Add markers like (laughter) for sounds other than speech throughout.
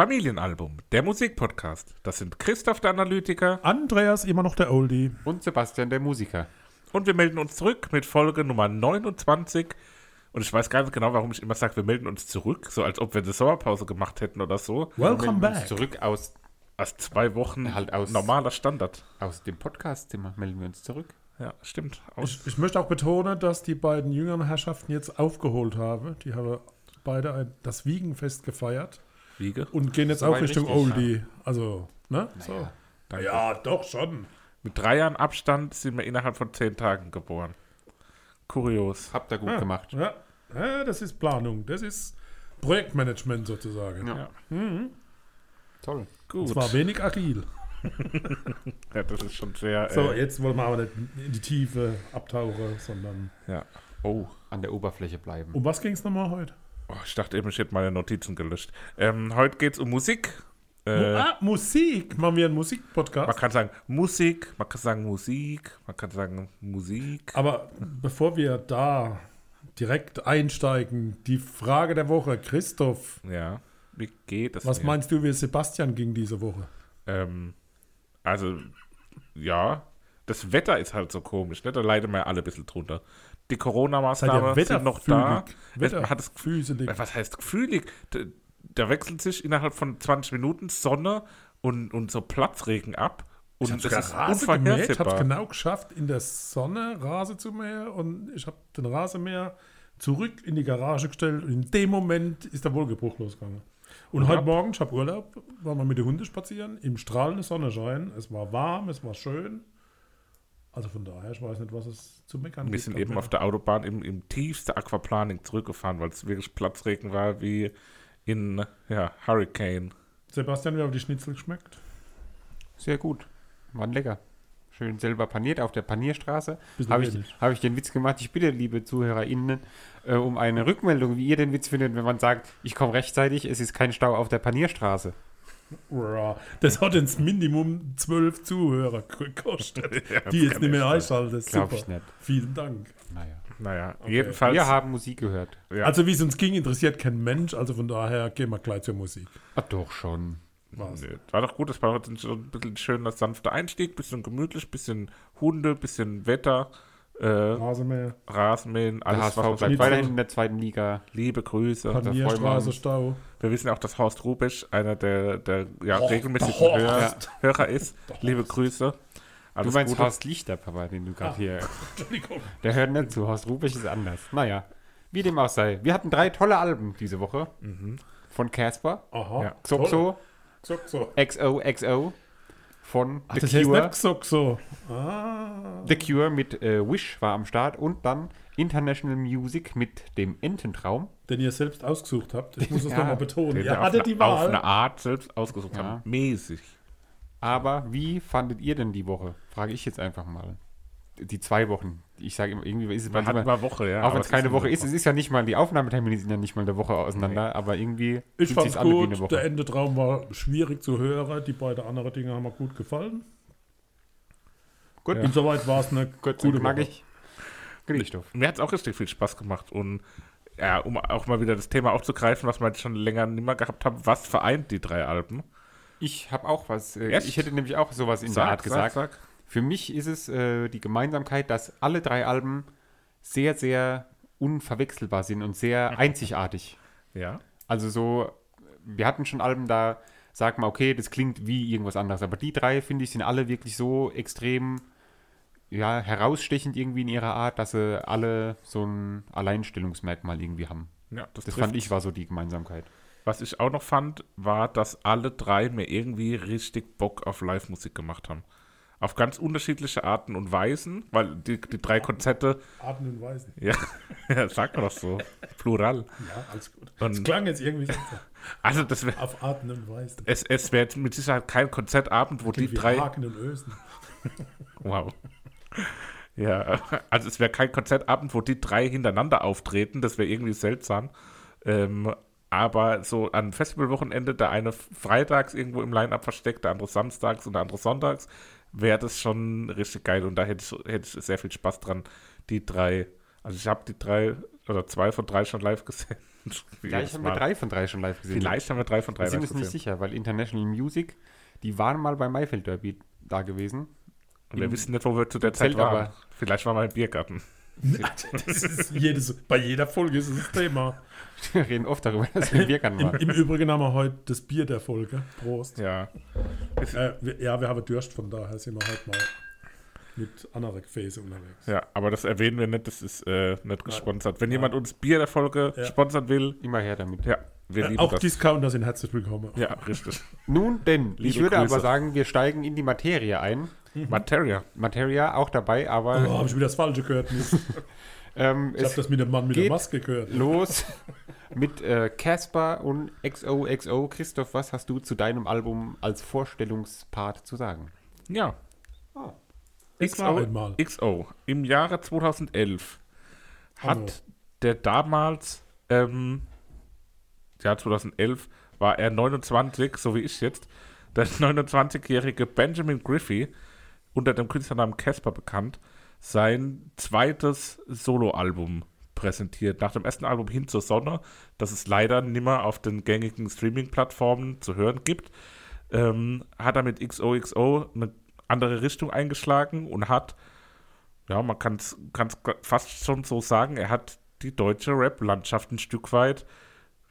Familienalbum, der Musikpodcast. Das sind Christoph der Analytiker Andreas immer noch der Oldie. Und Sebastian, der Musiker. und wir melden uns zurück mit Folge Nummer 29. Und ich weiß gar nicht genau, warum ich immer sage, wir melden uns zurück, so als ob wir eine Sommerpause gemacht hätten oder so. Welcome melden uns back. Zurück aus, Aus zwei Wochen Halt aus- normaler Standard. aus dem Podcastzimmer melden wir uns zurück. Ja, stimmt. Aus, Ich, ich möchte auch betonen, dass die beiden jüngeren Herrschaften jetzt aufgeholt haben. Die haben beide ein, das Wiegenfest gefeiert Wiege. und gehen jetzt auch Richtung richtig, Oldie. Also, ne? So. Danke. Ja, doch schon. Mit drei Jahren Abstand sind wir innerhalb von zehn Tagen geboren. Kurios. Habt ihr gut Ja. gemacht. Ja. ja, das ist Planung. Das ist Projektmanagement sozusagen. Ja. Toll. Gut. Es war wenig agil. (laughs) Ja, das ist schon sehr. So, äh, jetzt wollen wir aber nicht in die Tiefe abtauchen, sondern. ja. Oh. An der Oberfläche bleiben. Um was ging es nochmal heute? Oh. Ich dachte eben, ich hätte meine Notizen gelöscht. Ähm, heute geht es um Musik. Äh, ah, Musik. Machen wir einen man Musikpodcast. kann sagen Musik, man kann sagen Musik, man kann sagen Musik. Aber bevor wir da direkt einsteigen, die Frage der Woche. Christoph, Ja. Wie geht das? was mir? meinst du, wie Sebastian ging diese Woche? Ähm, also, ja, das Wetter ist halt so komisch, ne? Da leiden wir ja alle ein bisschen drunter. Die Corona-Maßnahmen ihr sind noch da. wetterfühlig? Man hat das Gefühl, was heißt gefühlig? Da, da wechselt sich innerhalb von 20 Minuten Sonne und, und so Platzregen ab. Und Ich habe das ist Rasen gemäht, habe es genau geschafft, in der Sonne Rasen zu mähen und ich habe den Rasenmäher zurück in die Garage gestellt und in dem Moment ist der Wohlgebruch losgegangen. Und Ja. heute Morgen, ich habe Urlaub, waren wir mit den Hunden spazieren, im strahlenden Sonnenschein. Es war warm, es war schön. Also von daher, ich weiß nicht, was es zu meckern Wir gibt. sind am eben auf der Autobahn im, im tiefste Aquaplaning zurückgefahren, weil es wirklich Platzregen war wie in ja, Hurricane. Sebastian, wie haben die Schnitzel geschmeckt? Sehr gut. Waren lecker. Schön selber paniert auf der Panierstraße. Habe ich, hab ich den Witz gemacht. Ich bitte, liebe ZuhörerInnen, äh, um eine Rückmeldung, wie ihr den Witz findet, wenn man sagt, ich komme rechtzeitig, es ist kein Stau auf der Panierstraße. Das hat ins Minimum zwölf Zuhörer (laughs) gekostet, die jetzt nicht mehr einschalten. Das ist Glaub super. ich nicht. Vielen Dank. Naja. Naja, jedenfalls. Wir haben Musik gehört. ja, Also wie es uns ging, interessiert kein Mensch. Also von daher gehen wir gleich zur Musik. Ah, doch schon. Was? Nee, War doch gut, das war heute ein bisschen schöner, sanfter Einstieg, bisschen gemütlich, bisschen Hunde, bisschen Wetter, äh, Rasenmäher, Rasenmähen, alles, HSV was man bleibt sagt. weiterhin in der zweiten Liga. Liebe Grüße. Panierstraße. Stau. Wir wissen auch, dass Horst Rubisch einer der, der ja, Horst, regelmäßigen Hörer. Hörer ist. Liebe Grüße. Alles du meinst Gute. Horst Lichter, Papa, den du gerade Ah. hier. (laughs) Entschuldigung. Der hört nicht zu. Horst Rubisch ist anders. Naja. Wie dem auch sei. Wir hatten drei tolle Alben diese Woche. Von Casper, Aha. Ja. Xoxo, Xoxo. XOXO. Von Ach, The das heißt Cure. nicht Xoxo. Ah. The Cure mit äh, Wish war am Start und dann International Music mit dem Ententraum. Den ihr selbst ausgesucht habt. Ich muss es (laughs) Ja, nochmal betonen. Ihr hattet eine- die Auf eine Wahl. Art selbst ausgesucht Ja. haben. Mäßig. Aber wie fandet ihr denn die Woche? Frage ich jetzt einfach mal. Die zwei Wochen. Ich sage immer, irgendwie ist es Man hat immer Woche, ja. Auch aber wenn es es keine ist Woche ist, es ist ja nicht mal, die Aufnahmetermine sind ja nicht mal eine Woche auseinander, aber irgendwie Ich fühlt fand's sich's an wie eine gut. Woche. Der Endetraum war schwierig zu hören. Die beiden anderen Dinge haben mir gut gefallen. Gut. Insoweit war es eine Kurz gute und Woche. knackig. Christoph. Mir hat es auch richtig viel Spaß gemacht und ja, um auch mal wieder das Thema aufzugreifen, was wir jetzt schon länger nicht mehr gehabt haben, was vereint die drei Alben? Ich habe auch was. Äh, ich hätte nämlich auch sowas in der Art gesagt. Für mich ist es äh, die Gemeinsamkeit, dass alle drei Alben sehr, sehr unverwechselbar sind und sehr einzigartig. Ja. Also so, wir hatten schon Alben, da sagt man, okay, das klingt wie irgendwas anderes. Aber die drei, finde ich, sind alle wirklich so extrem ja, herausstechend irgendwie in ihrer Art, dass sie alle so ein Alleinstellungsmerkmal irgendwie haben. Ja, das, Das fand ich war so die Gemeinsamkeit. Was ich auch noch fand, war, dass alle drei mir irgendwie richtig Bock auf Live-Musik gemacht haben. Auf ganz unterschiedliche Arten und Weisen, weil die, die drei Konzerte, Arten und Weisen. ja, (laughs) ja sagt man doch so, plural. Ja, alles gut. Und- Das klang jetzt irgendwie so. Also das wäre, Auf Arten und Weisen. es, es wäre mit Sicherheit kein Konzertabend, wo die drei, Haken und Ösen. wow. (laughs) Ja, also es wäre kein Konzertabend, wo die drei hintereinander auftreten, das wäre irgendwie seltsam. Ähm, aber so an Festivalwochenende, der eine freitags irgendwo im Line-Up versteckt, der andere samstags und der andere sonntags, wäre das schon richtig geil. Und da hätte ich, hätte ich sehr viel Spaß dran, die drei, also ich habe die drei oder zwei von drei schon live gesehen. (laughs) Vielleicht haben wir drei von drei schon live gesehen. Vielleicht haben wir drei von drei Wir sind live uns nicht gesehen. sicher, weil International Music, die waren mal beim Maifeld Derby da gewesen. Und wir Im- wissen nicht, wo wir zu der Zeit waren. aber. Vielleicht waren wir im Biergarten. (laughs) Das ist jedes, bei jeder Folge ist es das Thema. (laughs) Wir reden oft darüber, dass wir im Biergarten (laughs) Im, waren. Im Übrigen haben wir heute das Bier der Folge. Prost. Ja. Äh, wir, ja, wir haben Durst, von daher sind wir heute mal mit anderen Gefäße unterwegs. Ja, aber das erwähnen wir nicht, das ist äh, nicht gesponsert. Wenn jemand uns Bier der Folge Ja. sponsern will, Immer her damit. ja, wir Äh, auch das. Discounter sind herzlich willkommen. ja, richtig. Nun denn, ich Liebe würde Grüße. aber sagen, wir steigen in die Materie ein. Materia. Materia auch dabei, aber Oh, habe ich wieder das Falsche gehört? (laughs) Ähm, Ich habe das mit dem Mann mit der Maske gehört. los (laughs) mit äh, Casper und XOXO. Christoph, was hast du zu deinem Album als Vorstellungspart zu sagen? Ja. War einmal. XO. Im Jahre 2011 Hallo. hat der damals, ähm, ja, 2011 war er 29, so wie ich jetzt, der 29-jährige Benjamin Griffey, unter dem Künstlernamen Casper bekannt, sein zweites Soloalbum präsentiert. Nach dem ersten Album Hin zur Sonne, das es leider nimmer auf den gängigen Streaming-Plattformen zu hören gibt, ähm, hat er mit XOXO eine andere Richtung eingeschlagen und hat, ja, man kann es fast schon so sagen, er hat die deutsche Rap-Landschaft ein Stück weit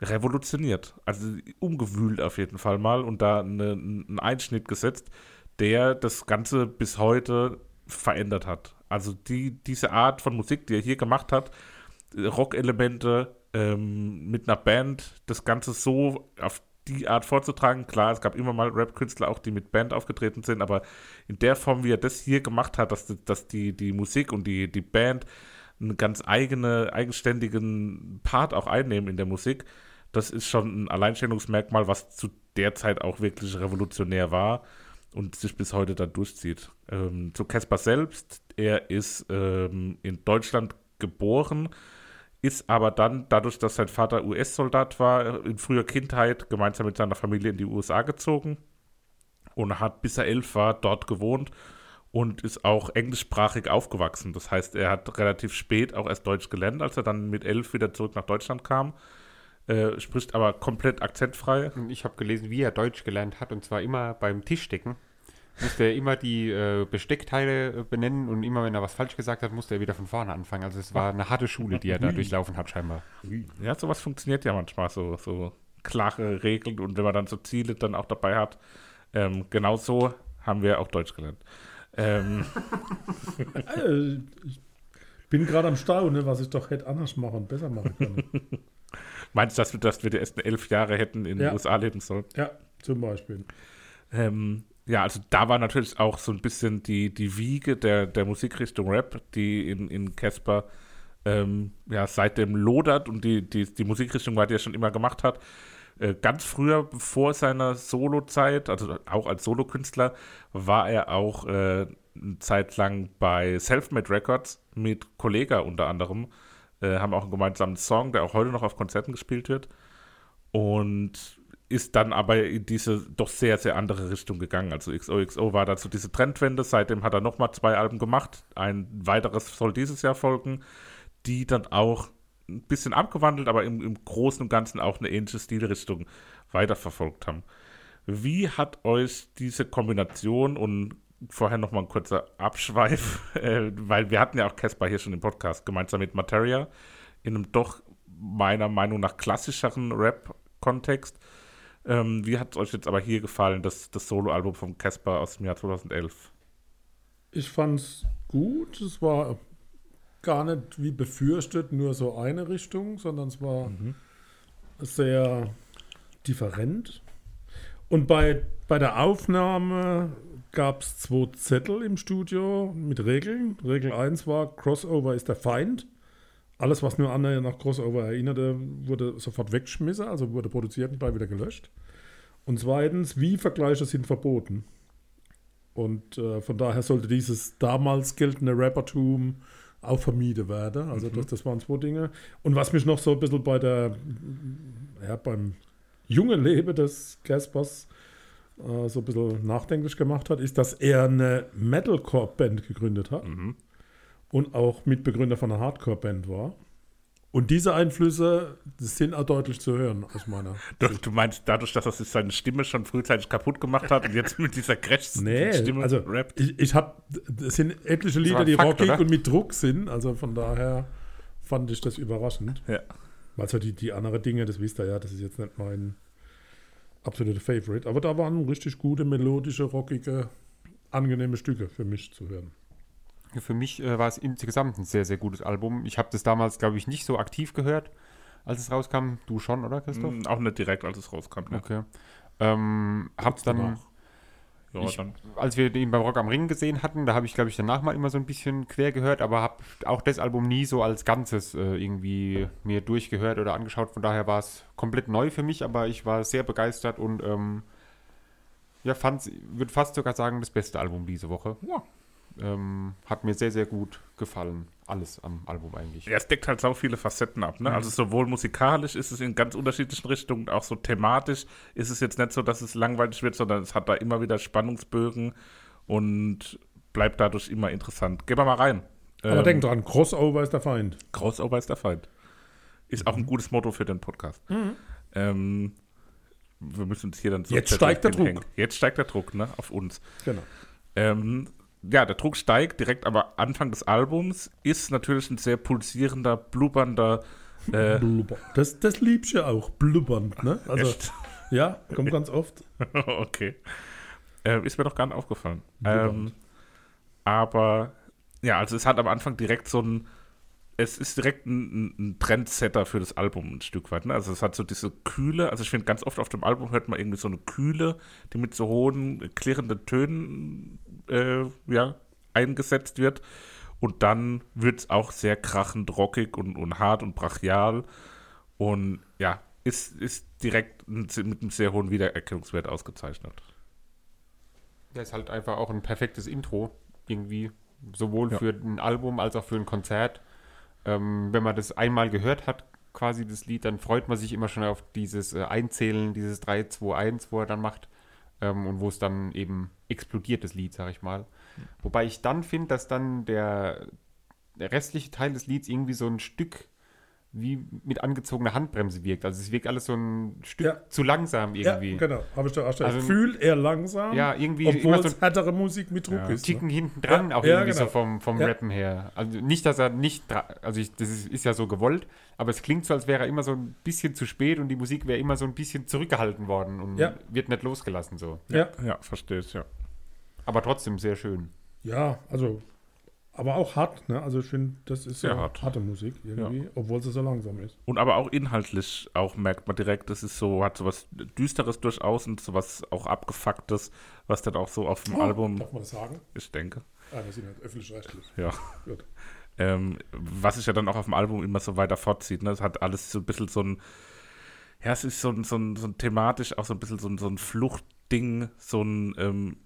revolutioniert. Also umgewühlt auf jeden Fall mal und da eine, einen Einschnitt gesetzt, der das Ganze bis heute verändert hat. Also die, diese Art von Musik, die er hier gemacht hat, Rock-Elemente ähm, mit einer Band, das Ganze so auf die Art vorzutragen. Klar, es gab immer mal Rap-Künstler auch, die mit Band aufgetreten sind, aber in der Form, wie er das hier gemacht hat, dass, dass die, die Musik und die, die Band einen ganz eigene, eigenständigen Part auch einnehmen in der Musik, das ist schon ein Alleinstellungsmerkmal, was zu der Zeit auch wirklich revolutionär war und sich bis heute dann durchzieht. Ähm, zu Caspar selbst, er ist ähm, in Deutschland geboren, ist aber dann, dadurch, dass sein Vater US-Soldat war, in früher Kindheit gemeinsam mit seiner Familie in die USA gezogen und hat, bis er elf war, dort gewohnt und ist auch englischsprachig aufgewachsen. Das heißt, er hat relativ spät auch erst Deutsch gelernt, als er dann mit elf wieder zurück nach Deutschland kam. Äh, spricht aber komplett akzentfrei. Und ich habe gelesen, wie er Deutsch gelernt hat, und zwar immer beim Tischdecken. Musste er immer die äh, Besteckteile äh, benennen und immer, wenn er was falsch gesagt hat, musste er wieder von vorne anfangen. Also es war eine harte Schule, die er da durchlaufen hat, scheinbar. Ja, sowas funktioniert ja manchmal, so, so klare Regeln und wenn man dann so Ziele dann auch dabei hat. Ähm, genau so haben wir auch Deutsch gelernt. Ähm, (laughs) Äh, ich bin gerade am Staunen, was ich doch hätte anders machen und besser machen können. (laughs) meinst du, dass wir, dass wir die ersten elf Jahre hätten in Ja. den USA leben sollen? ja, zum Beispiel. Ähm, ja, also da war natürlich auch so ein bisschen die, die Wiege der, der Musikrichtung Rap, die in, in Casper ähm, ja, seitdem lodert und die, die, die Musikrichtung war, die er schon immer gemacht hat. Äh, ganz früher, vor seiner Solo-Zeit, also auch als Solokünstler, war er auch äh, eine Zeit lang bei Selfmade Records mit Kollega unter anderem. Äh, haben auch einen gemeinsamen Song, der auch heute noch auf Konzerten gespielt wird. Und ist dann aber in diese doch sehr, sehr andere Richtung gegangen. Also XOXO war dazu diese Trendwende. Seitdem hat er nochmal zwei Alben gemacht. Ein weiteres soll dieses Jahr folgen, die dann auch ein bisschen abgewandelt, aber im, im Großen und Ganzen auch eine ähnliche Stilrichtung weiterverfolgt haben. Wie hat euch diese Kombination und vorher nochmal ein kurzer Abschweif, (laughs) äh, weil wir hatten ja auch Casper hier schon im Podcast, gemeinsam mit Materia, in einem doch meiner Meinung nach klassischeren Rap-Kontext. Ähm, wie hat es euch jetzt aber hier gefallen, das, das Soloalbum von Casper aus dem Jahr 2011? Ich fand's gut. Es war gar nicht wie befürchtet nur so eine Richtung, sondern es war sehr different. Und bei, bei der Aufnahme gab es zwei Zettel im Studio mit Regeln. Regel 1 war, Crossover ist der Feind. Alles, was nur annähernd nach Crossover erinnerte, wurde sofort weggeschmissen, also wurde produziert und gleich wieder gelöscht. Und zweitens, wie Vergleiche sind verboten. Und äh, von daher sollte dieses damals geltende Rappertum auch vermieden werden. Also das, das waren zwei Dinge. Und was mich noch so ein bisschen bei der, ja, beim jungen Leben des Caspers äh, so ein bisschen nachdenklich gemacht hat, ist, dass er eine Metalcore-Band gegründet hat und auch Mitbegründer von einer Hardcore-Band war. Und diese Einflüsse sind auch deutlich zu hören aus meiner (laughs) Du, du meinst dadurch, dass er sich seine Stimme schon frühzeitig kaputt gemacht hat und jetzt mit dieser Crash (laughs) Nee, Stimme also rappt? ich, ich habe, es sind etliche Lieder, die rockig und mit Druck sind, also von daher fand ich das überraschend. Ja. Also die, die anderen Dinge, das wisst ihr ja, das ist jetzt nicht mein absoluter Favorite, aber da waren richtig gute, melodische, rockige, angenehme Stücke für mich zu hören. Für mich äh, war es insgesamt ein sehr, sehr gutes Album. Ich habe das damals, glaube ich, nicht so aktiv gehört, als es rauskam. Du schon, oder Christoph? Mm, Auch nicht direkt, als es rauskam. Ja. Okay. Ähm, hab dann, danach. Ja, ich, als wir ihn beim Rock am Ring gesehen hatten, da habe ich, glaube ich, danach mal immer so ein bisschen quer gehört, aber habe auch das Album nie so als Ganzes äh, irgendwie mir durchgehört oder angeschaut. Von daher war es komplett neu für mich, aber ich war sehr begeistert und ähm, ja, fand, würde fast sogar sagen, das beste Album diese Woche. Ja. Ähm, hat mir sehr, sehr gut gefallen. Alles am Album eigentlich. Ja, es deckt halt so viele Facetten ab. Ne? Mhm. Also sowohl musikalisch ist es in ganz unterschiedlichen Richtungen, auch so thematisch ist es jetzt nicht so, dass es langweilig wird, sondern es hat da immer wieder Spannungsbögen und bleibt dadurch immer interessant. Gehen wir mal rein. Aber Ähm, denk dran, Crossover ist der Feind. Crossover ist der Feind. Ist Mhm. auch ein gutes Motto für den Podcast. Ähm, wir müssen uns hier dann so Jetzt steigt der. Druck. Jetzt steigt der Druck, ne? Auf uns. Genau. Ähm, ja, der Druck steigt direkt am Anfang des Albums. Ist natürlich ein sehr pulsierender, blubbernder. Äh, Blubber. Das, das liebst du ja auch, blubbernd, ne? Also, echt? ja, kommt ganz oft. (laughs) okay. Äh, ist mir doch gar nicht aufgefallen. Ähm, aber ja, also es hat am Anfang direkt so ein. Es ist direkt ein, ein- ein Trendsetter für das Album ein Stück weit. Ne? Also es hat so diese Kühle, also ich finde ganz oft auf dem Album hört man irgendwie so eine Kühle, die mit so hohen, klirrenden Tönen äh, ja, eingesetzt wird. Und dann wird es auch sehr krachend, rockig und, und hart und brachial. Und ja, ist, ist direkt mit einem sehr hohen Wiedererkennungswert ausgezeichnet. Ja, ist halt einfach auch ein perfektes Intro, irgendwie, sowohl Ja. für ein Album als auch für ein Konzert. Ähm, wenn man das einmal gehört hat, quasi das Lied, dann freut man sich immer schon auf dieses äh, Einzählen, dieses 3, 2, 1, wo er dann macht. Ähm, und wo es dann eben explodiert, das Lied, sag ich mal. Wobei ich dann finde, dass dann der, der restliche Teil des Lieds irgendwie so ein Stück wie mit angezogener Handbremse wirkt. Also es wirkt alles so ein Stück Ja. zu langsam irgendwie. Ja, genau. Habe ich da auch Also- Fühlt er langsam, Ja, irgendwie obwohl immer so es härtere Musik mit Druck Ja. ist. Ticken Ne? hinten dran, Ja, auch ja, irgendwie genau. so vom, vom Ja. Rappen her. Also nicht, dass er nicht, also ich, das ist, ist ja so gewollt, aber es klingt so, als wäre er immer so ein bisschen zu spät und die Musik wäre immer so ein bisschen zurückgehalten worden und Ja. wird nicht losgelassen so. Ja. Ja, verstehe ich, ja. Aber trotzdem sehr schön. ja, also, aber auch hart, ne? Also ich finde, das ist Sehr ja hart. harte Musik irgendwie, obwohl sie so langsam ist. Und aber auch inhaltlich auch merkt man direkt, das ist so, hat so was Düsteres durchaus und so was auch Abgefucktes, was dann auch so auf dem Album, Darf man das sagen? ich denke, Ah, wir sind halt öffentlich-rechtlich. ja. Gut. Ähm, was sich ja dann auch auf dem Album immer so weiter fortzieht. Ne? Es hat alles so ein bisschen so ein, ja, es ist so ein, so ein, so ein thematisch auch so ein bisschen so ein, so ein Fluchtding, so ein ähm,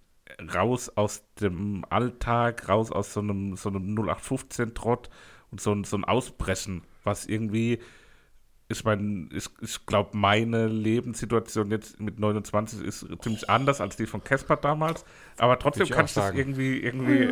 raus aus dem Alltag, raus aus so einem, so einem 0815-Trott und so ein, so ein Ausbrechen, was irgendwie, ich meine, ich, ich glaube, meine Lebenssituation jetzt mit 29 ist ziemlich anders als die von Casper damals, aber trotzdem ich kann ich das sagen. irgendwie, irgendwie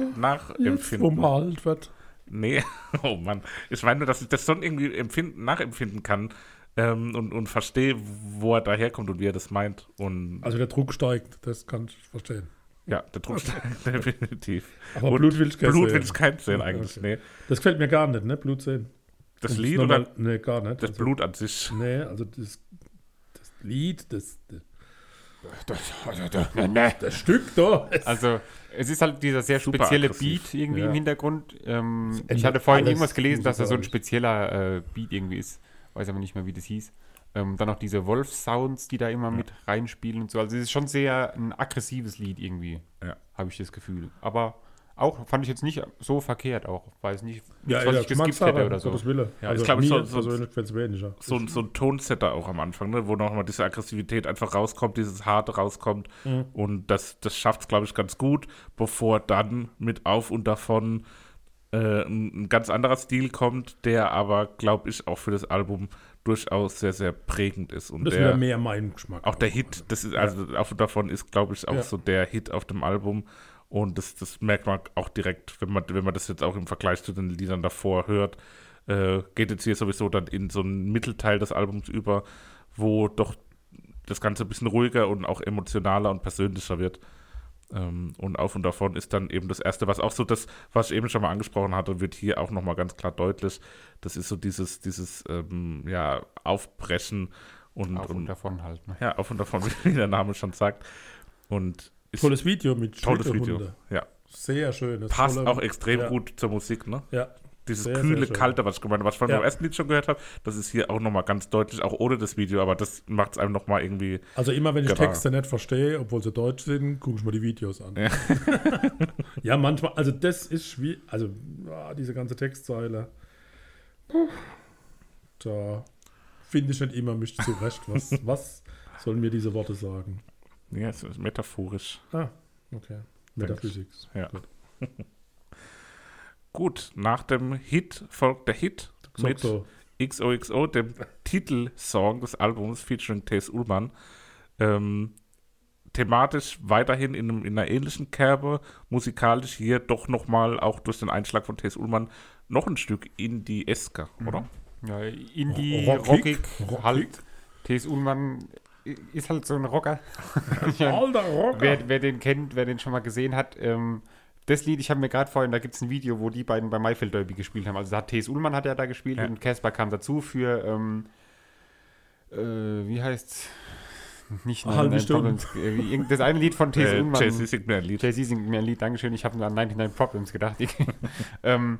Jetzt, wo nachempfinden. man alt wird. Nee, (laughs) oh Mann. Ich meine nur, dass ich das schon irgendwie empfinden, nachempfinden kann, ähm, und, und verstehe, wo er daherkommt und wie er das meint. Und Also der Druck steigt, das kann ich verstehen. Ja, der Druck (laughs) steigt (laughs) definitiv. Aber und Blut will ich kein Blut sehen. will ich kein sehen eigentlich. Okay. Nee. Das gefällt mir gar nicht, ne? Blut sehen. Das Und Lied oder Nee, gar nicht. das Also, Blut an sich? Nee, also das, das Lied, das, das, (laughs) Ne. das Stück da. Also, es ist halt dieser sehr Super spezielle aggressiv. Beat irgendwie Ja. im Hintergrund. Ähm, ich hatte vorhin irgendwas gelesen, dass da so ein spezieller äh, Beat irgendwie ist. Weiß aber nicht mehr, wie das hieß. Ähm, dann noch diese Wolf-Sounds, die da immer mit reinspielen und so. Also, es ist schon sehr ein aggressives Lied irgendwie, Ja. habe ich das Gefühl. Aber auch fand ich jetzt nicht so verkehrt auch. Weiß nicht, Ja, was ja, ich geskippt hätte oder so. Gottes Wille. Ja, also ich glaube, mir so- so- so, ein- so ein Tonsetter auch am Anfang, ne? wo nochmal diese Aggressivität einfach rauskommt, dieses Harte rauskommt. Mhm. Und das, das schafft es, glaube ich, ganz gut, bevor dann mit Auf und davon äh, ein, ein ganz anderer Stil kommt, der aber, glaube ich, auch für das Album durchaus sehr, sehr prägend ist. Und das ist der, wieder mehr mein Geschmack. auch der Hit, das ist, also Auf und davon ist, glaube ich, auch Ja. so der Hit auf dem Album. Und das, das merkt man auch direkt, wenn man, wenn man das jetzt auch im Vergleich zu den Liedern davor hört, äh, geht jetzt hier sowieso dann in so einen Mittelteil des Albums über, wo doch das Ganze ein bisschen ruhiger und auch emotionaler und persönlicher wird. Ähm, und auf und davon ist dann eben das Erste, was auch so das, was ich eben schon mal angesprochen hatte, wird hier auch nochmal ganz klar deutlich. Das ist so dieses, dieses ähm, ja, Aufbrechen und, Auf und und davon halt. Ne? ja, auf und davon, (laughs) wie der Name schon sagt. Und ist Tolles Video mit tolles Video. Ja. Sehr schön. Passt tolle- auch extrem ja, gut zur Musik, ne? Ja, Dieses Sehr, sehr kühle, schön. kalte, was ich gemeint habe, was ich vorhin Ja. ersten Lied schon gehört habe, das ist hier auch nochmal ganz deutlich, auch ohne das Video, aber das macht es einem nochmal irgendwie. Also immer wenn ich Genau. Texte nicht verstehe, obwohl sie deutsch sind, gucke ich mir die Videos an. Ja, (laughs) manchmal, also das ist schwierig, also ah, diese ganze Textzeile, da finde ich nicht immer mich zurecht. Was, (laughs) was sollen mir diese Worte sagen? Ja, es ist metaphorisch. Ah, okay. Metaphysik. Ja. Gut. (laughs) Gut, nach dem Hit folgt der Hit mit So, XOXO, dem Titelsong des Albums featuring Tess Ullmann. Ähm, thematisch weiterhin in, einem, in einer ähnlichen Kerbe, musikalisch hier doch nochmal, auch durch den Einschlag von Tess Ullmann, noch ein Stück in die Eske, oder? Ja, Indie, Rockig. rockig, halt. T.S. Ullmann ist halt so ein Rocker. (laughs) Alter Rocker. wer, wer den kennt, wer den schon mal gesehen hat, ähm, das Lied, ich habe mir gerade vorhin, da gibt es ein Video, wo die beiden bei Maifeld Derby gespielt haben. Also da hat T.S. Ullmann hat ja da gespielt Ja. und Casper kam dazu für, ähm, äh, wie heißt's? Nicht Eine halbe 99 Stunde. Problems. äh, Das eine Lied von T.S. Äh, Ullmann. Jay-Z singt mir ein Lied. Jay-Z singt mir ein Lied, Dankeschön. Ich habe an 99 Problems gedacht. (laughs) ähm,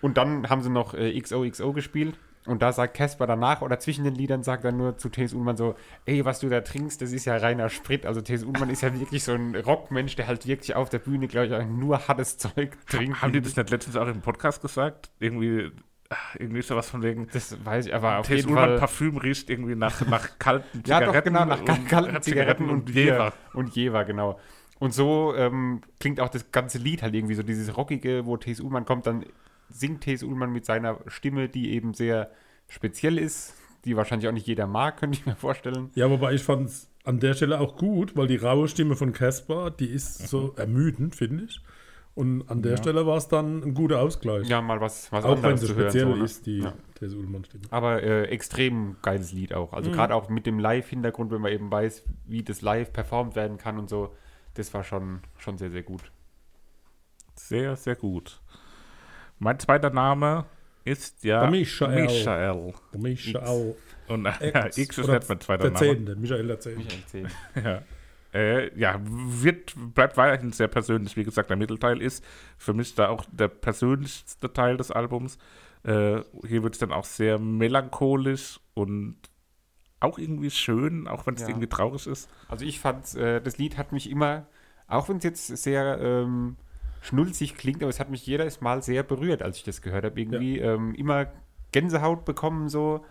und dann haben sie noch äh, XOXO gespielt. Und da sagt Casper danach oder zwischen den Liedern sagt er nur zu T.S. Ullmann so, ey, was du da trinkst, das ist ja reiner Sprit. Also T.S. Ullmann ist ja wirklich so ein Rockmensch, der halt wirklich auf der Bühne, glaube ich, nur hartes Zeug trinkt. Haben die das nicht letztens auch im Podcast gesagt? Irgendwie, ah, irgendwie sowas von wegen. Das weiß ich, aber auf jeden Ullmann Fall. Parfüm riecht irgendwie nach, nach kalten (laughs) Ja, Zigaretten. doch, genau, nach und- kalten Zigaretten und Bier. Jever. Und Jever, genau. Und so ähm, klingt auch das ganze Lied halt irgendwie so dieses Rockige, wo T.S. Ullmann kommt, dann singt T.S. Ullmann mit seiner Stimme, die eben sehr speziell ist, die wahrscheinlich auch nicht jeder mag, (laughs) könnte ich mir vorstellen. Ja, wobei ich fand es an der Stelle auch gut, weil die raue Stimme von Casper, die ist so ermüdend, finde ich. Und an der Stelle war es dann ein guter Ausgleich. Ja, mal was, was auch wenn anderes sie zu hören. speziell so, ne? ist, die Ja. Tess Ullmann-Stimme. Aber äh, extrem geiles Lied auch. Also gerade auch mit dem Live-Hintergrund, wenn man eben weiß, wie das live performt werden kann und so, das war schon, schon sehr, sehr gut. Sehr, sehr gut. Mein zweiter Name ist ja Der Michael. Michael. Michael Und äh, ja, X. X ist nicht mein zweiter der Name. Zehnte, Michael der Zehnte. Michael Zehn. (laughs) Ja. Äh, ja, wird, bleibt weiterhin sehr persönlich. Wie gesagt, der Mittelteil ist für mich da auch der persönlichste Teil des Albums. Äh, hier wird es dann auch sehr melancholisch und auch irgendwie schön, auch wenn es Ja. irgendwie traurig ist. Also ich fand, äh, das Lied hat mich immer, auch wenn es jetzt sehr ähm, schnulzig klingt, aber es hat mich jedes Mal sehr berührt, als ich das gehört habe. Irgendwie ähm, immer Gänsehaut bekommen so.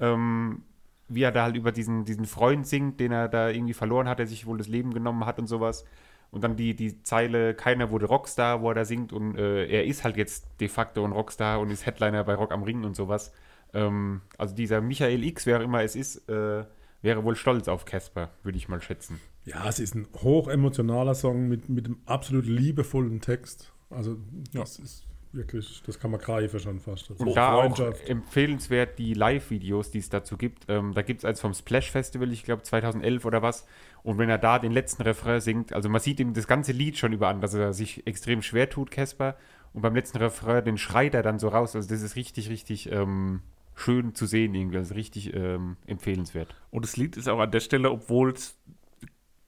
Ähm, wie er da halt über diesen, diesen Freund singt, den er da irgendwie verloren hat, der sich wohl das Leben genommen hat und sowas. Und dann die, die Zeile, keiner wurde Rockstar, wo er da singt und äh, er ist halt jetzt de facto ein Rockstar und ist Headliner bei Rock am Ring und sowas. Ähm, also dieser Michael X, wer auch immer es ist, äh, wäre wohl stolz auf Casper, würde ich mal schätzen. Ja, es ist ein hochemotionaler Song mit, mit einem absolut liebevollen Text. Also, das ist wirklich, das kann man greifen schon fast. Also Und da auch empfehlenswert die Live-Videos, die es dazu gibt. Ähm, da gibt es eins vom Splash Festival, ich glaube 2011 oder was. Und wenn er da den letzten Refrain singt, also man sieht ihm das ganze Lied schon über an, dass er sich extrem schwer tut, Casper. Und beim letzten Refrain, den schreit er dann so raus. Also das ist richtig, richtig ähm, schön zu sehen irgendwie. Also richtig ähm, empfehlenswert. Und das Lied ist auch an der Stelle, obwohl es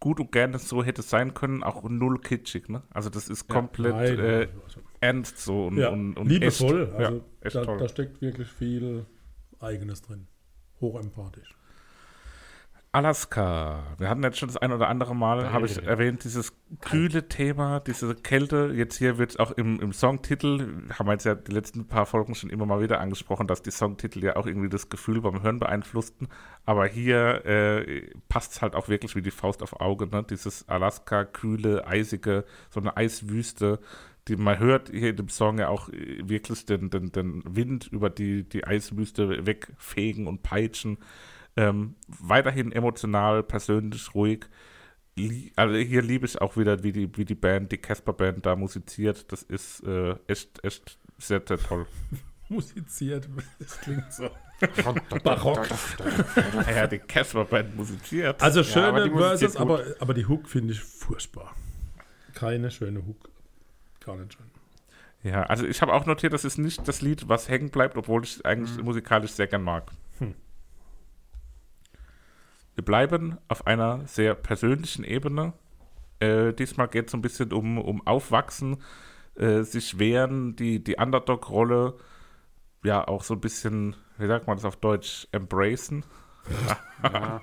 gut und gerne so hätte sein können, auch null kitschig. Ne? Also das ist komplett Nein, äh, ernst so und, ja, und, und liebevoll. echt. Also ja, echt da, toll. da steckt wirklich viel Eigenes drin. Hochempathisch. Alaska. Wir hatten jetzt schon das ein oder andere Mal, habe ich erwähnt, dieses kühle Thema, diese Kälte. Jetzt hier wird es auch im, im Songtitel, haben wir jetzt ja die letzten paar Folgen schon immer mal wieder angesprochen, dass die Songtitel ja auch irgendwie das Gefühl beim Hören beeinflussten. Aber hier äh, passt es halt auch wirklich wie die Faust auf Auge, ne? Dieses Alaska, kühle, eisige, so eine Eiswüste. Die, man hört hier in dem Song ja auch äh, wirklich den, den, den Wind über die, die Eiswüste wegfegen und peitschen. Ähm, weiterhin emotional, persönlich, ruhig. Also hier liebe ich auch wieder, wie die, wie die Band, die Casper Band da musiziert. Das ist äh, echt, echt sehr, sehr toll. (laughs) Musiziert, das klingt so (laughs) barock. (laughs) Ja, die Casper Band musiziert. Also aber schöne die musiziert Verses, gut. aber, aber die Hook finde ich furchtbar. Keine schöne Hook. Gar nicht schön. Ja, also ich habe auch notiert, das ist nicht das Lied, was hängen bleibt, obwohl ich es eigentlich Mhm. musikalisch sehr gern mag. Hm. Wir bleiben auf einer sehr persönlichen Ebene. Äh, diesmal geht es so ein bisschen um, um Aufwachsen, äh, sich wehren, die, die Underdog-Rolle, ja auch so ein bisschen, wie sagt man das auf Deutsch, embracen. (laughs) Ja.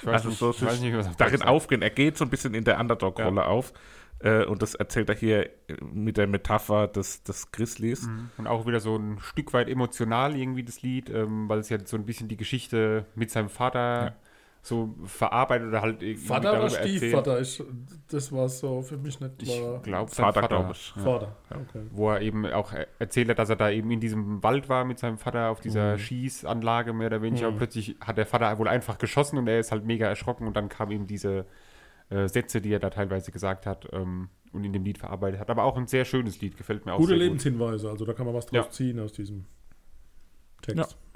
Ich weiß Also nicht, so ich weiß nicht, was darin aufgehen. Er geht so ein bisschen in der Underdog-Rolle auf. Äh, und das erzählt er hier äh, mit der Metapher des, des Grizzlies. Und auch wieder so ein Stück weit emotional irgendwie das Lied, ähm, weil es ja so ein bisschen die Geschichte mit seinem Vater so verarbeitet oder halt irgendwie Vater oder. Stiefvater? Ich, das war so für mich nicht Ich klar. glaube, Vater, glaube ich. Vater. Okay. Wo er eben auch er- erzählt hat, dass er da eben in diesem Wald war mit seinem Vater auf Mhm. dieser Schießanlage mehr oder weniger. Und plötzlich hat der Vater wohl einfach geschossen und er ist halt mega erschrocken und dann kamen ihm diese äh, Sätze, die er da teilweise gesagt hat ähm, und in dem Lied verarbeitet hat. Aber auch ein sehr schönes Lied, gefällt mir auch Gute sehr Lebenshinweise, also da kann man was draus Ja. ziehen aus diesem Text. Ja.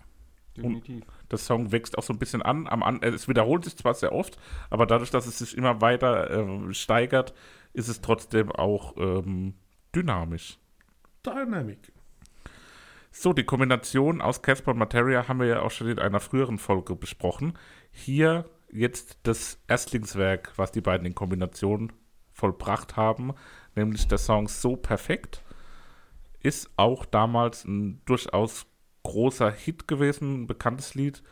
Definitiv. Der Song wächst auch so ein bisschen an. Am an. Es wiederholt sich zwar sehr oft, aber dadurch, dass es sich immer weiter ähm, steigert, ist es trotzdem auch ähm, dynamisch. Dynamic. So, die Kombination aus Casper und Materia haben wir ja auch schon in einer früheren Folge besprochen. Hier jetzt das Erstlingswerk, was die beiden in Kombination vollbracht haben, nämlich der Song So Perfekt, ist auch damals ein durchaus großer Hit gewesen, ein bekanntes Lied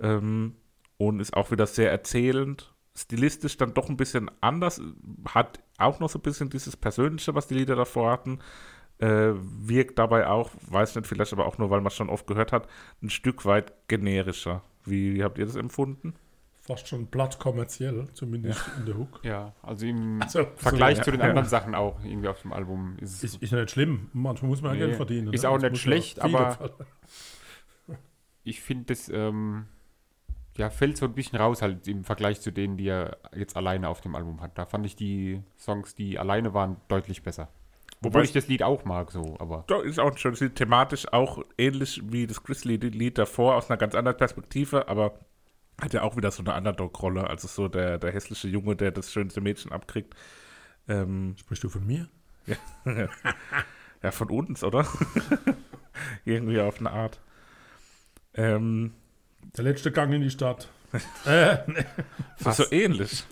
ähm, und ist auch wieder sehr erzählend. Stilistisch dann doch ein bisschen anders, hat auch noch so ein bisschen dieses Persönliche, was die Lieder davor hatten, äh, wirkt dabei auch, weiß nicht, vielleicht aber auch nur, weil man es schon oft gehört hat, ein Stück weit generischer. Wie, wie habt ihr das empfunden? Fast schon platt kommerziell, zumindest in der Hook. Ja, also im Also, Vergleich so, zu den ja. anderen Sachen auch irgendwie auf dem Album ist es Ist, ist ja nicht schlimm. Manchmal muss man ja Nee, Geld verdienen. ist ne? auch Das nicht schlecht, ja aber- ich finde, das ähm, ja, fällt so ein bisschen raus halt im Vergleich zu denen, die er jetzt alleine auf dem Album hat. Da fand ich die Songs, die alleine waren, deutlich besser. Wobei Wobei ich das Lied auch mag, so, aber Doch, ist auch ein schönes Lied, thematisch auch ähnlich wie das Grizzly-Lied davor, aus einer ganz anderen Perspektive, aber hat ja auch wieder so eine Underdog-Rolle, also so der, der hässliche Junge, der das schönste Mädchen abkriegt. Ähm, Sprichst du von mir? ja, (laughs) von uns, oder? (laughs) Irgendwie auf eine Art. Ähm, Der letzte Gang in die Stadt. (laughs) äh, so ähnlich.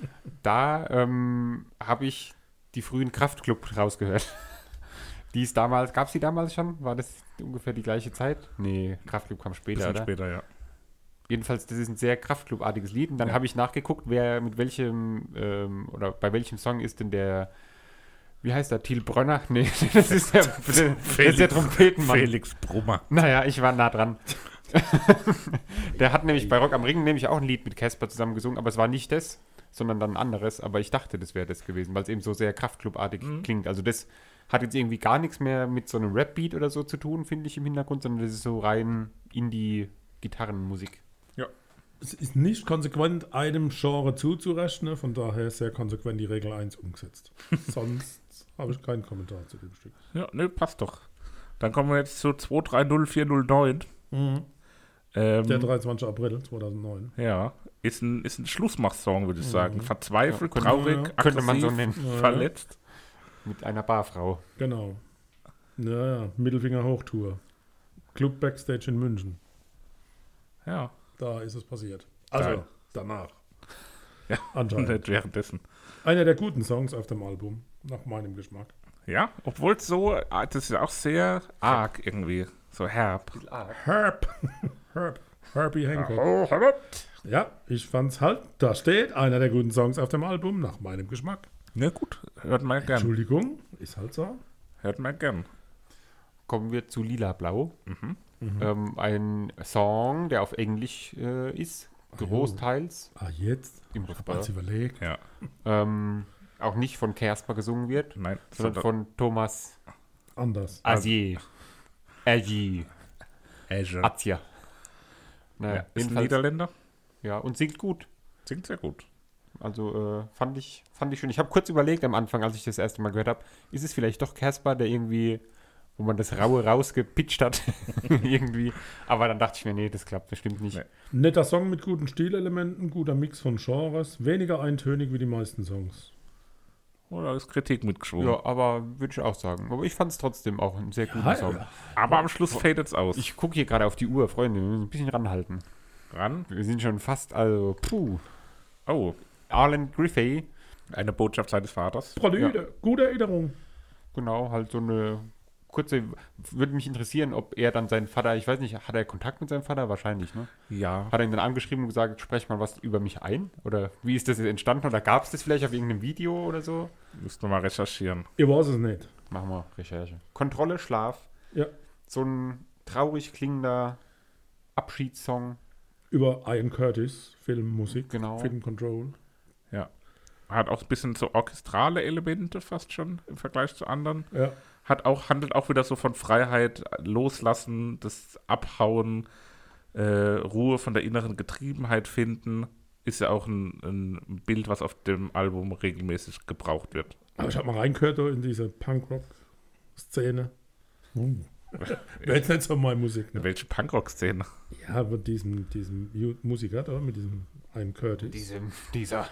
da ähm, habe ich die frühen Kraftclub rausgehört. Die ist damals, gab es die damals schon? War das ungefähr die gleiche Zeit? Nee, Kraftclub kam später, Bisschen oder? später, ja. Jedenfalls, das ist ein sehr Kraftclub-artiges Lied. Und dann habe ich nachgeguckt, wer mit welchem ähm, oder bei welchem Song ist denn der, wie heißt der, Thiel Brönner? (laughs) Nee, das ist der, das ist der (laughs) Trompetenmann. Felix Brummer. Naja, ich war nah dran. (laughs) der hat nämlich bei Rock am Ring nämlich auch ein Lied mit Casper zusammen gesungen, aber es war nicht das, sondern dann ein anderes. Aber ich dachte, das wäre das gewesen, weil es eben so sehr Kraftclub-artig klingt. Also das hat jetzt irgendwie gar nichts mehr mit so einem Rap-Beat oder so zu tun, finde ich im Hintergrund, sondern das ist so rein Indie-Gitarrenmusik. Es ist nicht konsequent einem Genre zuzurechnen, von daher sehr konsequent die Regel 1 umgesetzt. (laughs) Sonst habe ich keinen Kommentar zu dem Stück. Ja, ne, passt doch. Dann kommen wir jetzt zu 230409. Mhm. Ähm, Der 23. April 2009. ja, ist ein, ist ein Schlussmach-Song, würde ich sagen. Verzweifelt, Ja, könnte- traurig, ja, könnte man so nennen. verletzt. Mit einer Barfrau. Genau. Ja, ja, Mittelfinger Hochtour. Club Backstage in München. Ja, Da ist es passiert. Also, Geil. danach. Ja, Anscheinend. nicht währenddessen. Einer der guten Songs auf dem Album, nach meinem Geschmack. Ja, obwohl es so, ah, das ist ja auch sehr arg irgendwie, so herb. Herb. (laughs) Herb. Herbie Hancock. Ja, ich fand's halt, da steht einer der guten Songs auf dem Album, nach meinem Geschmack. Na gut, hört man gern. Entschuldigung, ist halt so. Hört man gern. Kommen wir zu Lila Blau. Ähm, ein Song, der auf Englisch äh, ist, großteils Ah, jetzt? im Refrain. überlegt. Ja, Ähm, auch nicht von Kersper gesungen wird, nein. sondern von Thomas Anders. Azier. Azier. Azure. Azia. Naja, Ja, ist ein Niederländer. ja, und singt gut. Singt sehr gut. Also äh, fand, ich, fand ich schön. Ich habe kurz überlegt am Anfang, als ich das erste Mal gehört habe, ist es vielleicht doch Casper, der irgendwie, wo man das Raue rausgepitcht hat, (laughs) irgendwie. Aber dann dachte ich mir, nee, das klappt, das stimmt nicht. Nee. Netter Song mit guten Stilelementen, guter Mix von Genres, weniger eintönig wie die meisten Songs. Oder ist Kritik mitgeschwungen. Ja, aber würde ich auch sagen. Aber ich fand es trotzdem auch einen sehr guten Ja, Song. ja. Aber am Schluss fadet es aus. Ich gucke hier gerade auf die Uhr, Freunde, wir müssen ein bisschen ranhalten. Ran. Wir sind schon fast, also, puh. Oh, Arlen Griffey, eine Botschaft seines Vaters. Prolüde, gute Erinnerung. genau, halt so eine kurze, würde mich interessieren, ob er dann seinen Vater, ich weiß nicht, hat er Kontakt mit seinem Vater? Wahrscheinlich, ne? Ja. Hat er ihn dann angeschrieben und gesagt, sprech mal was über mich ein? Oder wie ist das jetzt entstanden? Oder gab es das vielleicht auf irgendeinem Video oder so? Müssten wir mal recherchieren. Ich weiß es nicht. Machen wir Recherche. Kontrolle, Schlaf. Ja. So ein traurig klingender Abschiedssong. Über Ian Curtis, Filmmusik, Genau. Film Control. Ja. Hat auch ein bisschen so orchestrale Elemente fast schon im Vergleich zu anderen. Ja. Hat auch, handelt auch wieder so von Freiheit, Loslassen, das Abhauen, äh, Ruhe von der inneren Getriebenheit finden. Ist ja auch ein, ein Bild, was auf dem Album regelmäßig gebraucht wird. Aber ich habe mal reingehört da in diese Punkrock-Szene. Hm. Wäre jetzt nicht so meine Musik. Ne? Welche Punkrock-Szene? Ja, mit diesem, diesem Musiker da, mit diesem Ian Curtis. Diesem, dieser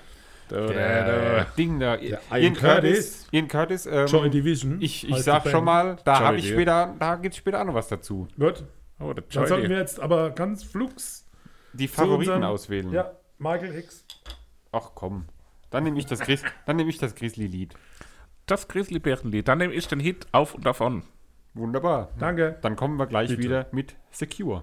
Der, der, Ding da. Der Ian Ian Curtis. Curtis. Ian Curtis. Ähm, Joy Division. ich ich sag schon mal, da habe ich später, da gibt es später auch noch was dazu. Gut, oh, dann sollten wir jetzt aber ganz flugs. Die Favoriten unserem- auswählen. Ja, Michael X. Ach komm. Dann nehme ich das, Gris dann nehme ich das Grizzly-Lied. Das Grizzlybärenlied. Dann nehme ich den Hit auf und davon. Wunderbar. Danke. Dann kommen wir gleich Bitte. wieder mit Secure.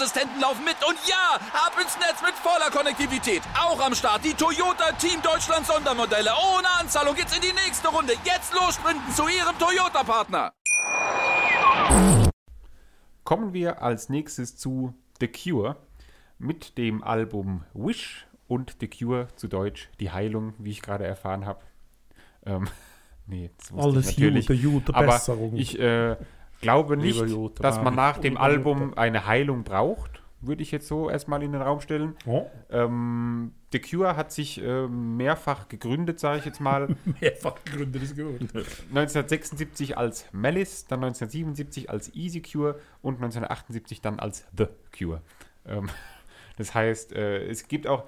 laufen mit. Und ja, ab ins Netz mit voller Konnektivität. Auch am Start die Toyota Team Deutschland Sondermodelle. Ohne Anzahlung geht's in die nächste Runde. Jetzt los sprinten zu Ihrem Toyota-Partner. Kommen wir als nächstes zu The Cure mit dem Album Wish und The Cure zu Deutsch Die Heilung, wie ich gerade erfahren habe. Ähm, (laughs) nee, das wusste Alles ich natürlich. Gute, gute Aber Besserung. ich äh, glaube nicht, Jutta. dass man nach dem Album eine Heilung braucht. Würde ich jetzt so erstmal in den Raum stellen. Oh, Ähm, The Cure hat sich äh, mehrfach gegründet, sage ich jetzt mal. (laughs) mehrfach gegründet ist gut. (laughs) 1976 als Malice, dann 1977 als Easy Cure und 1978 dann als The Cure. Ähm, (laughs) das heißt, äh, es gibt auch,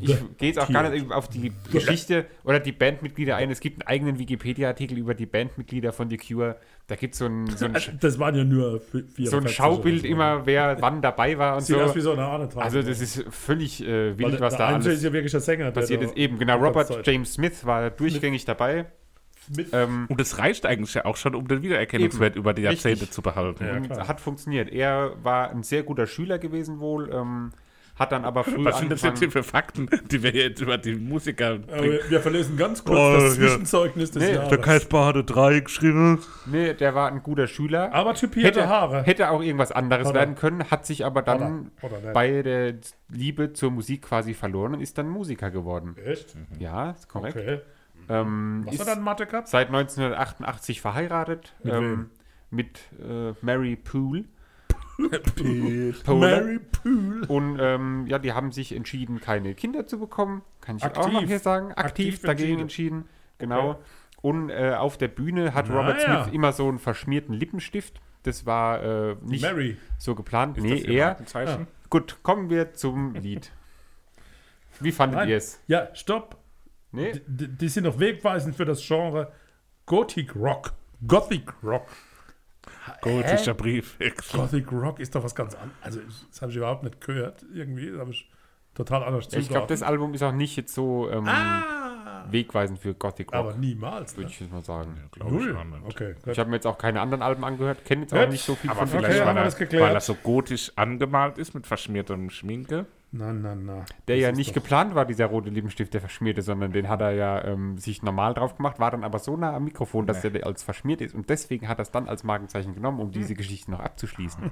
ich gehe jetzt auch gar nicht auf die Geschichte oder die Bandmitglieder ein. Es gibt einen eigenen Wikipedia-Artikel über die Bandmitglieder von The Cure. Da gibt es so ein, so ein, Das waren ja nur vi- 44 so ein Schaubild so. immer, wer wann dabei war und Sieht aus wie so. so eine Ahnentrabe. Also das ist völlig äh, Weil wild, der- was der da alles ist ja wirklich der Sänger. passiert ist. Eben, genau, Robert Zeit James Smith war durchgängig dabei. mit- Ähm, Und es reicht eigentlich ja auch schon, um den Wiedererkennungswert über die Jahrzehnte Richtig. zu behalten. Ja, hat funktioniert. Er war ein sehr guter Schüler gewesen wohl, ähm, hat dann aber früh Was sind das jetzt hier angefangen. für Fakten, die wir jetzt über die Musiker bringen? wir, wir verlesen ganz kurz Oh, das ja. Zwischenzeugnis des Nee, Jahres. hatte drei geschrieben. Nee, der war ein guter Schüler. Aber typierte hätte, Haare. hätte auch irgendwas anderes Hat er. werden können, hat sich aber dann Hat er. Hat er nicht. bei der Liebe zur Musik quasi verloren und ist dann Musiker geworden. Echt? Ja, ist korrekt. Okay. Ähm, Was ist hat er in Mathe gehabt? seit 1988 verheiratet Mit ähm, mit äh, Mary Poole. Poole. Poole. Poole. Und ähm, ja, die haben sich entschieden, keine Kinder zu bekommen. Kann ich auch Aktiv. noch hier sagen. Aktiv, Aktiv dagegen entschieden. entschieden. Genau. Okay. Und äh, auf der Bühne hat Na Robert ja. Smith immer so einen verschmierten Lippenstift. Das war äh, nicht Mary. so geplant. Ist nee, eher. Markenzeichen? Gut, kommen wir zum Lied. Wie fandet Nein. ihr es? Ja, stopp. Nee? Die, die sind noch wegweisend für das Genre Gothic Rock. Gothic Rock. Gotischer Brief. Gothic Rock ist doch was ganz anderes. Also, das habe ich überhaupt nicht gehört. Irgendwie, das habe ich total anders Ich glaube, das Album ist auch nicht jetzt so ähm, Ah, wegweisend für Gothic Rock, aber niemals. würde Ne? ich jetzt mal sagen. Null. Okay, gut. Ich habe mir jetzt auch keine anderen Alben angehört, kenne jetzt auch nicht so viel Aber von vielleicht, Okay, weil, er, das weil er so gotisch angemalt ist mit verschmiertem Schminke. Na, na, na. Der Das ja nicht doch- geplant war, dieser rote Lippenstift, der verschmierte, sondern den hat er ja ähm, sich normal drauf gemacht, war dann aber so nah am Mikrofon, dass der als verschmiert ist. Und deswegen hat er es dann als Markenzeichen genommen, um diese Geschichte noch abzuschließen.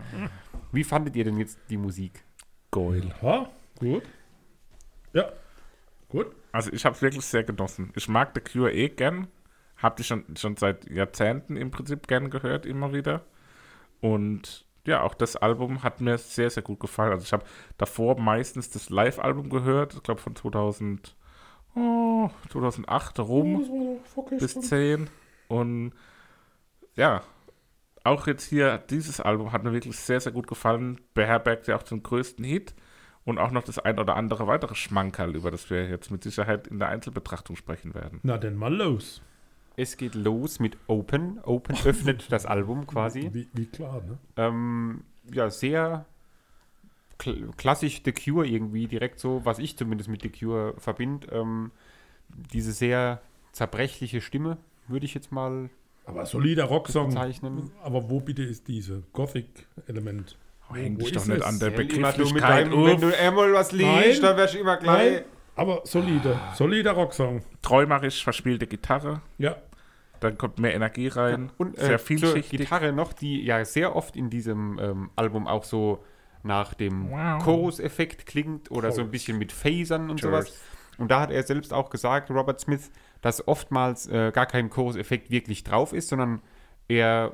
Wie fandet ihr denn jetzt die Musik? Goil. Ha, gut. Ja, gut. Also ich habe es wirklich sehr genossen. Ich mag The Cure eh gern. Hab die schon, schon seit Jahrzehnten im Prinzip gern gehört, immer wieder. Und ja, auch das Album hat mir sehr, sehr gut gefallen. Also ich habe davor meistens das Live-Album gehört, ich glaube von 2000, oh, 2008 rum bis 10. Und ja, auch jetzt hier, dieses Album hat mir wirklich sehr, sehr gut gefallen. Beherbergt ja auch den größten Hit. Und auch noch das ein oder andere weitere Schmankerl, über das wir jetzt mit Sicherheit in der Einzelbetrachtung sprechen werden. Na, denn mal los. Es geht los mit Open. Open öffnet (laughs) das Album quasi. Wie, wie klar, ne? Ähm, ja, sehr kl klassisch The Cure irgendwie, direkt so, was ich zumindest mit The Cure verbinde. Ähm, diese sehr zerbrechliche Stimme, würde ich jetzt mal Aber solider Rocksong. bezeichnen. Aber wo bitte ist diese Gothic-Element? Oh, häng dich doch nicht es? an der Stell immer du mit Begrifflichkeit deinem, wenn du einmal was liest, Nein. dann wärst du immer gleich. Nein, aber solide. Solider Rocksong. Träumerisch verspielte Gitarre, Ja. dann kommt mehr Energie rein, Und sehr äh, zur vielschichtig. Gitarre noch, die ja sehr oft in diesem ähm, Album auch so nach dem Wow. Chorus-Effekt klingt oder so ein Chorus. bisschen mit Phasern und Chorus. sowas. Und da hat er selbst auch gesagt, Robert Smith, dass oftmals äh, gar kein Chorus-Effekt wirklich drauf ist, sondern er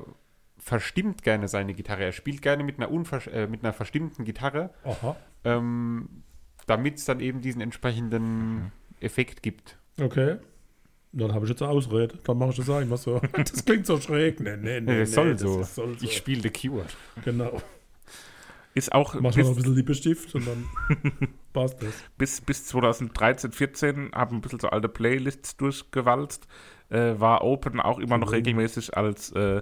verstimmt gerne seine Gitarre. Er spielt gerne mit einer, unvers äh, mit einer verstimmten Gitarre, Aha. ähm, damit es dann eben diesen entsprechenden Effekt gibt. Okay. Dann habe ich jetzt eine Ausrede. Dann mache ich das auch immer so. (laughs) Das klingt so schräg. Nee, nee, nee. Nee, das nee, soll das so. ist- soll so. Ich spiele The Cure. Genau. Ist auch Mach mal noch ein bis, bisschen Lippenstift und dann (laughs) passt das. bis, bis 2013, 14 haben ein bisschen so alte Playlists durchgewalzt. Äh, war Open auch immer noch Mhm. regelmäßig als äh,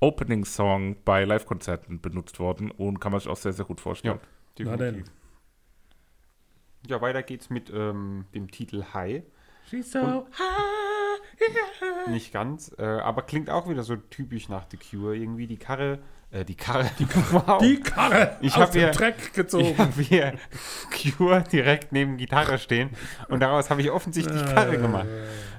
Opening-Song bei Live-Konzerten benutzt worden und kann man sich auch sehr, sehr gut vorstellen. Na denn. Ja, weiter geht's mit ähm, dem Titel High. so Nicht ganz, äh, aber klingt auch wieder so typisch nach The Cure. Irgendwie die Karre, äh, die Karre, (laughs) die Karre, wow. Die Karre Ich aus hab dem hier- Dreck ich gezogen. habe hier Cure direkt neben Gitarre stehen und daraus habe ich offensichtlich Karre gemacht.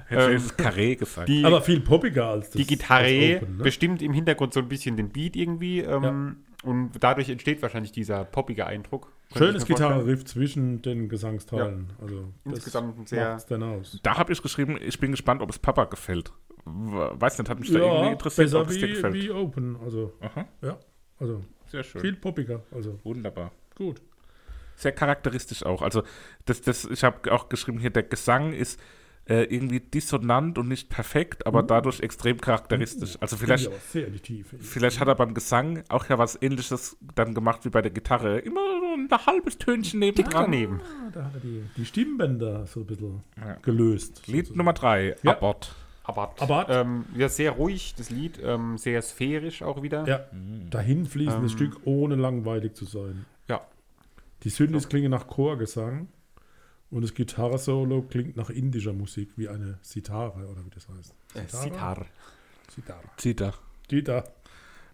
Hätte Ähm, ich jetzt Carré gesagt. Die, Aber viel poppiger als das. die Gitarre Open, ne? bestimmt im Hintergrund so ein bisschen den Beat irgendwie ähm, und dadurch entsteht wahrscheinlich dieser poppige Eindruck. Schönes. Gitarrenriff zwischen den Gesangsteilen. Also das Insgesamt ein sehr- denn aus. Da habe ich geschrieben, ich bin gespannt, ob es Papa gefällt. Weiß nicht, hat mich da Ja, irgendwie interessiert, besser ob es dir wie, gefällt. wie Open. Also, Aha, ja. Also, sehr schön. viel poppiger. Also, Wunderbar. gut. Sehr charakteristisch auch. Also, das, das, ich habe auch geschrieben hier, der Gesang ist äh, irgendwie dissonant und nicht perfekt, aber dadurch extrem charakteristisch. Also vielleicht, Finde ich aber sehr in die Tiefe. vielleicht hat er beim Gesang auch ja was ähnliches dann gemacht wie bei der Gitarre. Immer so ein halbes Tönchen nebendran. daneben. Ah, da hat er die, die Stimmbänder so ein bisschen Ja. gelöst. Lied Nummer drei, Ja. Abort. Aber, Aber- ähm, ja, sehr ruhig, das Lied, ähm, sehr sphärisch auch wieder. Ja, dahin fließendes Ähm. Stück, ohne langweilig zu sein. Ja. Die Synthes klingen nach Chorgesang und das Gitarre-Solo klingt nach indischer Musik, wie eine Sitare oder wie das heißt. Äh, Sitar. Sitar. Sitar.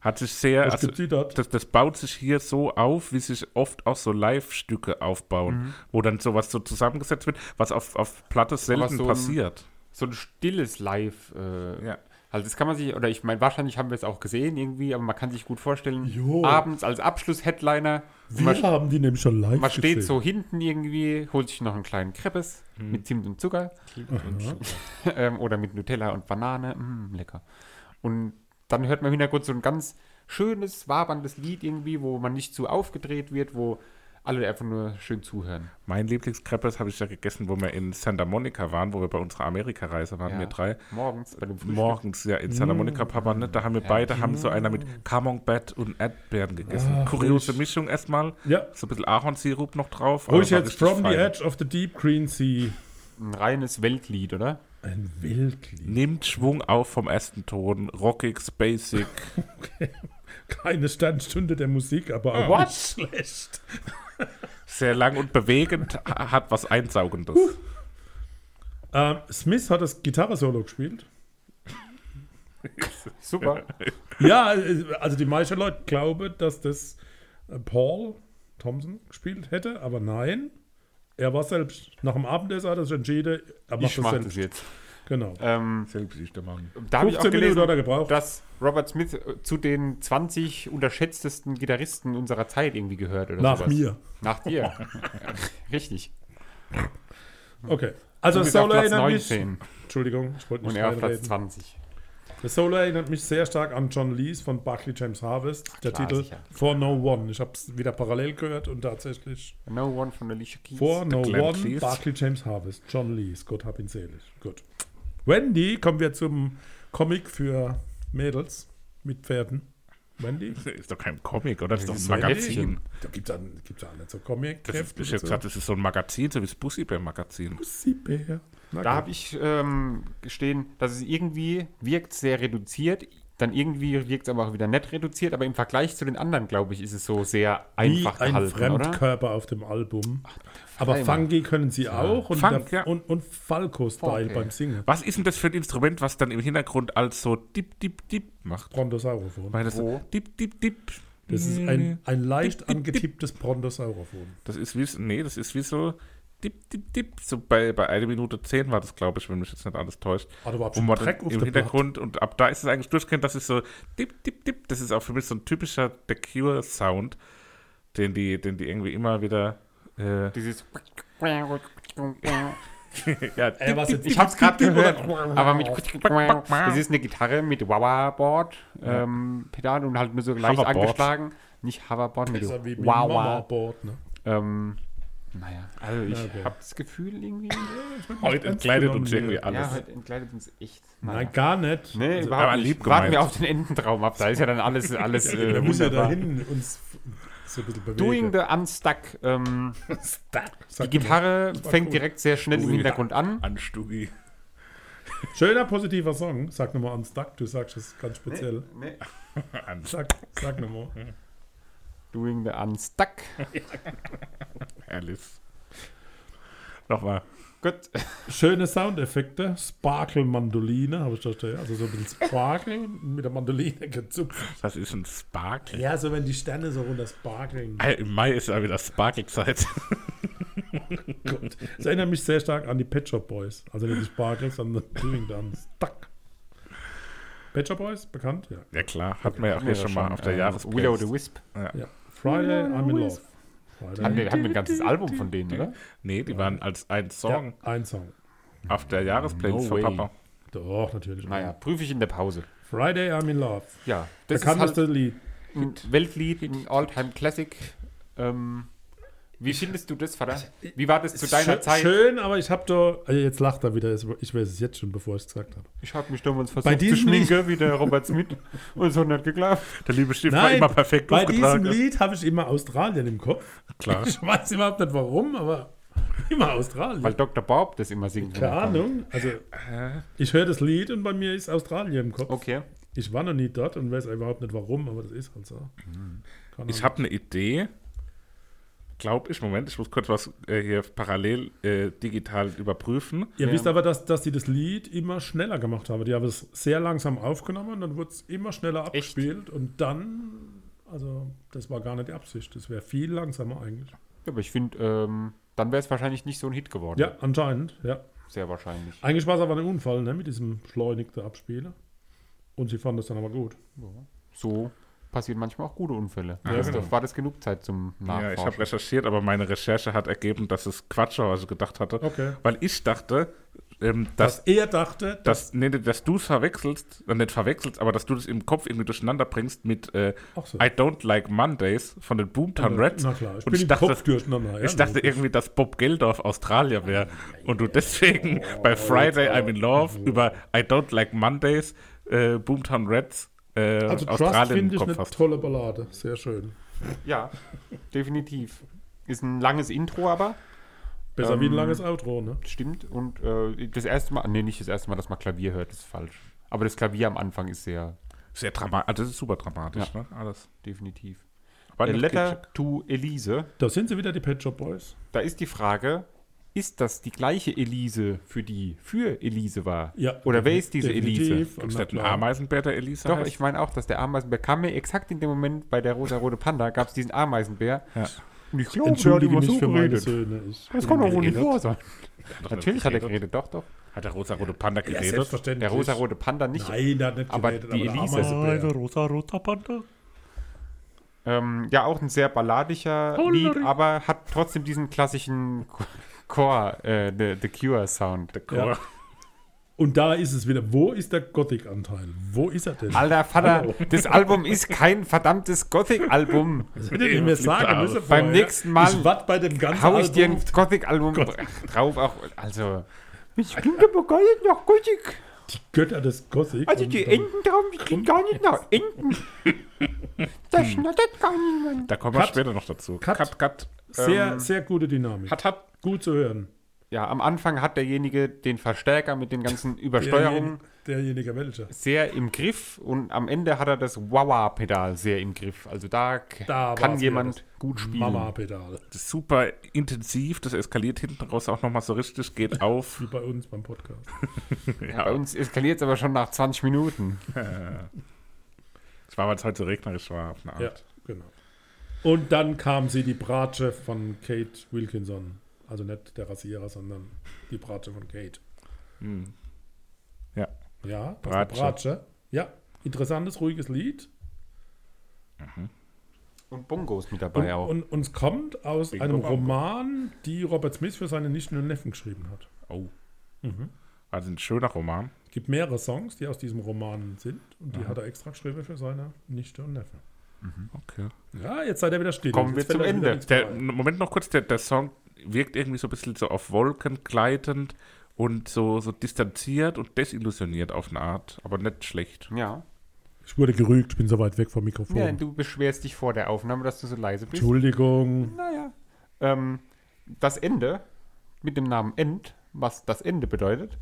Hat sich sehr, also, das, das baut sich hier so auf, wie sich oft auch so Live-Stücke aufbauen, Mhm. wo dann sowas so zusammengesetzt wird, was auf, auf Platte selten so ein- passiert. So ein stilles Live. Äh, Ja. Also das kann man sich, oder ich meine, wahrscheinlich haben wir es auch gesehen irgendwie, aber man kann sich gut vorstellen, Jo. abends als Abschluss-Headliner, Wir man, haben die nämlich schon live man steht gesehen. so hinten irgendwie, holt sich noch einen kleinen Kreppes mit Zimt und Zucker (laughs) ähm, oder mit Nutella und Banane, mm, lecker. Und dann hört man im Hintergrund so ein ganz schönes, waberndes Lied irgendwie, wo man nicht zu aufgedreht wird, wo alle einfach nur schön zuhören. Mein Lieblingskreppes habe ich ja gegessen, wo wir in Santa Monica waren, wo wir bei unserer Amerikareise waren, Ja. wir drei. Morgens bei dem Frühstück. Morgens, ja, in Santa Monica Papa, ne? Da haben wir beide, haben so einer mit Camembert und Erdbeeren gegessen. Ah, Kuriose ruhig. Mischung erstmal. Ja. So ein bisschen Ahornsirup noch drauf. Ruhig jetzt From the fein. Edge of the Deep Green Sea. Ein reines Weltlied, oder? Ein Weltlied. Nimmt Schwung auf vom ersten Ton. Rockig, basic. (laughs) Keine Sternstunde der Musik, aber auch What? nicht schlecht. Sehr lang und bewegend, ha- hat was Einsaugendes. Ähm, Smith hat das Gitarre-Solo gespielt. (laughs) Super. Ja, also die meisten Leute glauben, dass das äh, Paul Thompson gespielt hätte, aber nein. Er war selbst, nach dem Abendessen hat er sich entschieden, er macht Ich das selbst. das jetzt. Genau. Ähm, Selbst ist der Mann. da habe ich auch 15 Minuten gelesen, hat er gebraucht. dass Robert Smith äh, zu den 20 unterschätztesten Gitarristen unserer Zeit irgendwie gehört. Oder Nach sowas. mir. Nach dir. (laughs) Richtig. Okay. Also das Solo Platz erinnert mich. 19 Entschuldigung, ich wollte und nicht er auf Platz reinreden. 20. Das Solo erinnert mich sehr stark an John Lees von Barclay James Harvest. Der klar, Titel sicher. For No One. Ich habe es wieder parallel gehört und tatsächlich No One von Alicia Keys. For No Glenn One. Barclay James Harvest, John Lees, Gott hab ihn selig. Gut. Wendy, kommen wir zum Comic für Mädels mit Pferden. Wendy? Ist doch kein Comic, oder? Das ist doch ein so Magazin. Da gibt es ja, gibt's ja nicht so comic Das ist, ich jetzt gesagt, das ist so ein Magazin, so wie das Bussi-Magazin. Bär. Na Da habe ich ähm, gestehen, dass es irgendwie wirkt sehr reduziert. Dann irgendwie wirkt es aber auch wieder nicht reduziert. Aber im Vergleich zu den anderen, glaube ich, ist es so sehr Wie einfach ein gehalten, oder? Fremdkörper auf dem Album. Aber Freimann. Funky können sie auch und, Funk, der, ja. und, und Falco-Style Okay. beim Singen. Was ist denn das für ein Instrument, was dann im Hintergrund als so dip, dip, dip macht? Brontosaurophon. Weil das so dip, dip, dip. Das ist ein, ein leicht angetipptes Brontosaurophon. Das ist wie, nee, das ist wie so dip, dip, dip. So bei, bei 1 Minute 10 war das, glaube ich, wenn mich jetzt nicht alles täuscht. Hat er überhaupt schon Dreck im Hintergrund und ab da ist es eigentlich durchgehend, das ist so dip, dip, dip. Das ist auch für mich so ein typischer The Cure-Sound, den die, den die irgendwie immer wieder. Äh, Dieses. (laughs) ja, Ey, was jetzt- Ich habe es gerade gehört, aber mit. Das ist eine Gitarre mit Wawa-Board, ähm, Pedal und halt nur so leicht Hoverboard. angeschlagen. Nicht Hoverboard, mit Wawa. Mama-Board, ne? Ähm, naja, also ich okay. habe das Gefühl irgendwie. heute entkleidet uns irgendwie Ja, alles. heute entgleitet uns echt. Nein, gar nicht. Nee, Also, überhaupt aber nicht. Warten wir auf den Ententraum ab. Da ist ja dann alles, alles wir äh, müssen ja dahin uns so ein bisschen bewegen. Doing the Unstuck. Ähm, die. Gitarre fängt cool. direkt sehr schnell im Ui. Hintergrund an. An Stugi. Schöner, positiver Song. Sag nochmal Unstuck, du sagst es ganz speziell. Nee. (laughs) An Sag, sag nochmal. Doing the Unstuck. (laughs) Alice. Nochmal. Gut. Schöne Soundeffekte. Sparkle-Mandoline, habe ich da stehen. Also so ein bisschen Sparkle mit der Mandoline gezupft. Das ist ein Sparkle. Ja, so wenn die Sterne so runter sparkeln. Im Mai ist ja wieder Sparkle-Zeit. (laughs) Gut. Das erinnert mich sehr stark an die Pet Shop Boys. Also nicht die Sparkle, sondern Doing the Unstuck. Pet Shop Boys, bekannt? Ja. Ja klar, hatten wir ja auch hier schon mal auf der Ähm, Jahresplaylist. Willow the Wisp. ja. Friday, I'm in Love. Hatten Friday. wir, hatten wir ein ganzes Album von denen, oder? Nee, die waren als ein Song Ja, ein Song. auf der Jahresplaylist No von. Papa. Doch, natürlich. Naja, prüfe ich in der Pause. Friday, I'm in Love. Ja, das ist Bekannteste halt Lied. ein Weltlied, ein Alltime Classic. Ähm, wie findest du das, Vater? Wie war das zu deiner schön, Zeit? Schön, aber ich habe da. Also jetzt lacht er wieder. Ich weiß es jetzt schon, bevor ich es gesagt habe. Ich habe mich damals Bei versucht zu diesem schminken, wie der Robert Smith. Und es hat nicht geklappt. Der liebe Stift war immer perfekt bei diesem aufgetragen. Lied habe ich immer Australien im Kopf. Klar. (laughs) Ich weiß überhaupt nicht warum, aber immer Australien. Weil Dr. Bob das immer singt. Keine. Ahnung. Also, ich höre das Lied und bei mir ist Australien im Kopf. Okay. Ich war noch nie dort und weiß überhaupt nicht warum, aber das ist halt so. Keine Ich habe eine Idee. Glaube ich, Moment, ich muss kurz was äh, hier parallel äh, digital überprüfen. Ihr wisst aber, dass, dass die das Lied immer schneller gemacht haben. Die haben es sehr langsam aufgenommen, dann wurde es immer schneller abgespielt und dann, also das war gar nicht die Absicht. Das wäre viel langsamer eigentlich. Ja, aber ich finde, ähm, dann wäre es wahrscheinlich nicht so ein Hit geworden. Ja, anscheinend, ja. Sehr wahrscheinlich. Eigentlich war es aber ein Unfall, ne, mit diesem beschleunigten Abspielen. Und sie fanden es dann aber gut. So passieren manchmal auch gute Unfälle. Ja, genau. war das genug Zeit zum Ja, ich habe Nachforschen. recherchiert, aber meine Recherche hat ergeben, dass es Quatsch war, was ich gedacht hatte. Okay. Weil ich dachte, ähm, dass, Dass er dachte, dass, nee, nee, dass du es verwechselst, äh, nicht verwechselst, aber dass du das im Kopf irgendwie durcheinander bringst mit äh, so. I Don't Like Mondays von den Boomtown Reds. na klar, ich Und bin im dachte, Kopf durcheinander, ja, Ich dachte irgendwie, dass Bob Geldorf Australier wäre. Und du deswegen bei Friday I'm in Love über I Don't Like Mondays, äh, Boomtown Reds, äh, also Trust finde ich eine hast. tolle Ballade. Sehr schön. Ja, definitiv. Ist ein langes Intro, aber Besser wie ein Ähm, langes Outro, ne? stimmt. Und äh, das erste Mal, nee, nicht das erste Mal, dass man Klavier hört, ist falsch. Aber das Klavier am Anfang ist sehr Sehr dramatisch. Also das ist super dramatisch, ne? Alles. definitiv. Aber A Letter to Elise. Da sind sie wieder, die Pet Shop Boys. Da ist die Frage, ist das die gleiche Elise, für die für Elise war? Ja. Oder wer ist diese. Elise? Gibt es Na nicht einen klar. Ameisenbär, der Elisa Doch, heißt? ich meine auch, dass der Ameisenbär kam mir exakt in dem Moment bei der rosa-rote Panda, gab es diesen Ameisenbär. Ja. Und ich glaube, Entschuldige mich für meine Söhne. Ich Das kann doch wohl nicht geredet. wahr sein. Hat Natürlich hat er geredet. geredet, doch, doch. Hat der rosa-rote Panda Ja, geredet? selbstverständlich. Der rosa-rote Panda nicht. Nein, der hat nicht Aber geredet, die der Elise- Ameisenbär. rosa-roter Panda? Ähm, ja, auch ein sehr balladischer Lied, aber hat trotzdem diesen klassischen Core, äh, The, The Cure Sound. Ja. Und da ist es wieder. Wo ist der Gothic-Anteil? Wo ist er denn? Alter Vater, Hallo. das Album ist kein verdammtes Gothic-Album. Das hättet ihr mir sagen müssen Beim nächsten Mal Ich bei dem ganzen Hau ich dir ein Album. Gothic-Album drauf, auch, also. Klingt aber gar nicht nach Gothic. Die Götter des Gothic. Also die Enten drauf, die klingt gar nicht nach Enten. (laughs) Da schnattert gar niemand. Da kommen wir Cut. später noch dazu. Cut. cut. cut. Sehr, ähm, sehr gute Dynamik. Hat, hat. Gut zu hören. Ja, am Anfang hat derjenige den Verstärker mit den ganzen (laughs) Übersteuerungen Derjenige, derjenige welcher. sehr im Griff und am Ende hat er das Wawa-Pedal sehr im Griff. Also da, Da kann jemand gut spielen. Mama-Pedal. Super intensiv, das eskaliert hinten raus auch nochmal so richtig, geht (laughs) auf. Wie bei uns beim Podcast. (laughs) Bei uns eskaliert es aber schon nach 20 Minuten. Das war, weil es heute so regnerisch war, auf eine Art. Ja, genau. Und dann kam sie, die Bratsche von Kate Wilkinson. Also nicht der Rasierer, sondern die Bratsche von Kate. Hm. Ja. Ja, das Bratsche. Bratsche. Ja, interessantes, ruhiges Lied. Und Bongos mit Und, dabei auch. und, und es kommt aus Bingo einem Bango. Roman, die Robert Smith für seine Nichten und Neffen geschrieben hat. Oh. Also ein schöner Roman. Es gibt mehrere Songs, die aus diesem Roman sind. Und die hat er extra geschrieben für seine Nichte und Neffen. Okay. Ja, jetzt seid ihr wieder still. Kommen Jetzt wir zum Ende. Der. Moment noch kurz, der, der Song wirkt irgendwie so ein bisschen so auf Wolken gleitend und so, so distanziert und desillusioniert auf eine Art, aber nicht schlecht. Ja. Ich wurde gerügt, ich bin so weit weg vom Mikrofon. ja, du beschwerst dich vor der Aufnahme, dass du so leise bist. Entschuldigung. Naja. Ähm, das Ende mit dem Namen End, was das Ende bedeutet,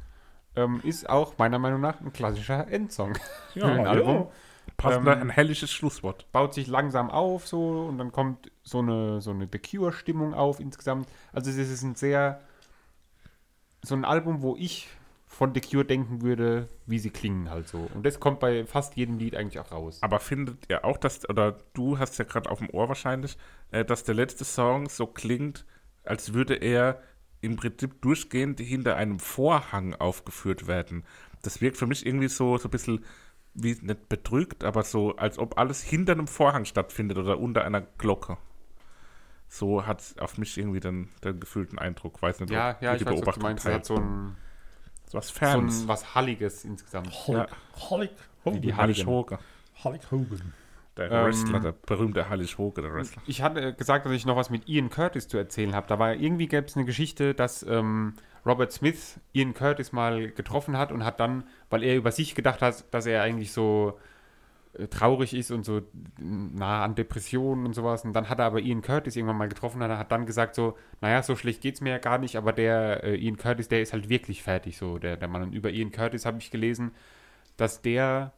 ähm, ist auch meiner Meinung nach ein klassischer Endsong. Ja, (laughs) Ein Album. Passender, Ähm, ein hellisches Schlusswort. Baut sich langsam auf so und dann kommt so eine, so eine The Cure-Stimmung auf insgesamt. Also es ist ein sehr, so ein Album, wo ich von The Cure denken würde, wie sie klingen halt so. Und das kommt bei fast jedem Lied eigentlich auch raus. Aber findet ihr auch, dass, oder du hast ja gerade auf dem Ohr wahrscheinlich, äh, dass der letzte Song so klingt, als würde er im Prinzip durchgehend hinter einem Vorhang aufgeführt werden. Das wirkt für mich irgendwie so, so ein bisschen wie nicht betrügt, aber so, als ob alles hinter einem Vorhang stattfindet oder unter einer Glocke. So hat es auf mich irgendwie den, den gefühlten Eindruck. Weiß nicht, Ja, ob ja, ich die weiß, was du Beobachtung meinst. Es hat so ein, so was so Ferns. ein was Halliges insgesamt. ja, Hulk Hogan. die Halligen. Hoge. Hulk Hogan. Der Ähm, Wrestler, der berühmte Hallisch Hoge, der Wrestler. Ich hatte gesagt, dass ich noch was mit Ian Curtis zu erzählen habe. Da war irgendwie gäbe es eine Geschichte, dass ähm, Robert Smith Ian Curtis mal getroffen hat und hat dann, weil er über sich gedacht hat, dass er eigentlich so äh, traurig ist und so nah an Depressionen und sowas. Und dann hat er aber Ian Curtis irgendwann mal getroffen und hat dann gesagt so, naja, so schlecht geht's mir ja gar nicht, aber der äh, Ian Curtis, der ist halt wirklich fertig, so der, der Mann. Und über Ian Curtis habe ich gelesen, dass der,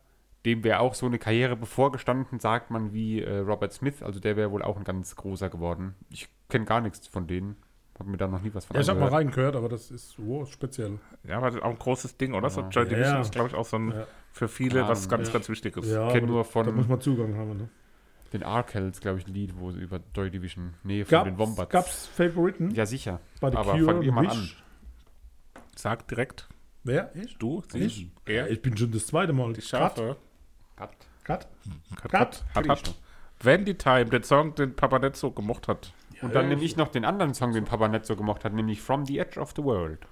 dem wäre auch so eine Karriere bevorgestanden, sagt man, wie äh, Robert Smith. Also der wäre wohl auch ein ganz großer geworden. Ich kenne gar nichts von denen. Hab mir da noch nie was von Ja, ich habe mal reingehört, aber das ist so speziell. Ja, aber das ist auch ein großes Ding, oder? So Joy Ja, Division ja. ist, glaube ich, auch so ein Ja. für viele Ja, was ganz, ja. ganz Wichtiges. Ja, kenn nur von- Da muss man Zugang haben. Ne? Den Arkels, glaube ich, ein Lied, wo sie über Joy Division, nee, von Gab, den Wombats. gab's Favoriten? Ja, sicher. Bei The aber Cure fang ihr mal Wish? Sag direkt, Wer? Ich? du, sie, Ich? er, Ich bin schon das zweite Mal. die Schafe. Cut. Cut. Cut, Cut. cut, hat, hat. Vandy Time, den Song, den Papa nicht so gemocht Und dann nehme ich noch den anderen Song, den Papa nicht so gemocht hat, nämlich From the Edge of the World.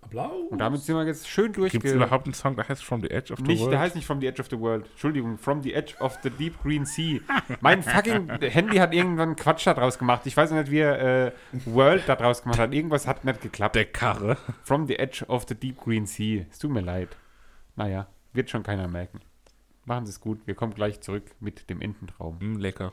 Applaus. Und damit sind wir jetzt schön Gibt es überhaupt einen Song, der heißt From the Edge of the Nicht, World? der heißt nicht From the Edge of the World. Entschuldigung, From the Edge of the Deep Green Sea. Mein fucking Handy hat irgendwann Quatsch da draus gemacht. Ich weiß nicht, wie er äh, World da draus gemacht hat. Irgendwas hat nicht geklappt. der Karre. From the Edge of the Deep Green Sea. Es tut mir leid. Naja, wird schon keiner merken. Machen Sie es gut. Wir kommen gleich zurück mit dem Ententraum. Mm, lecker.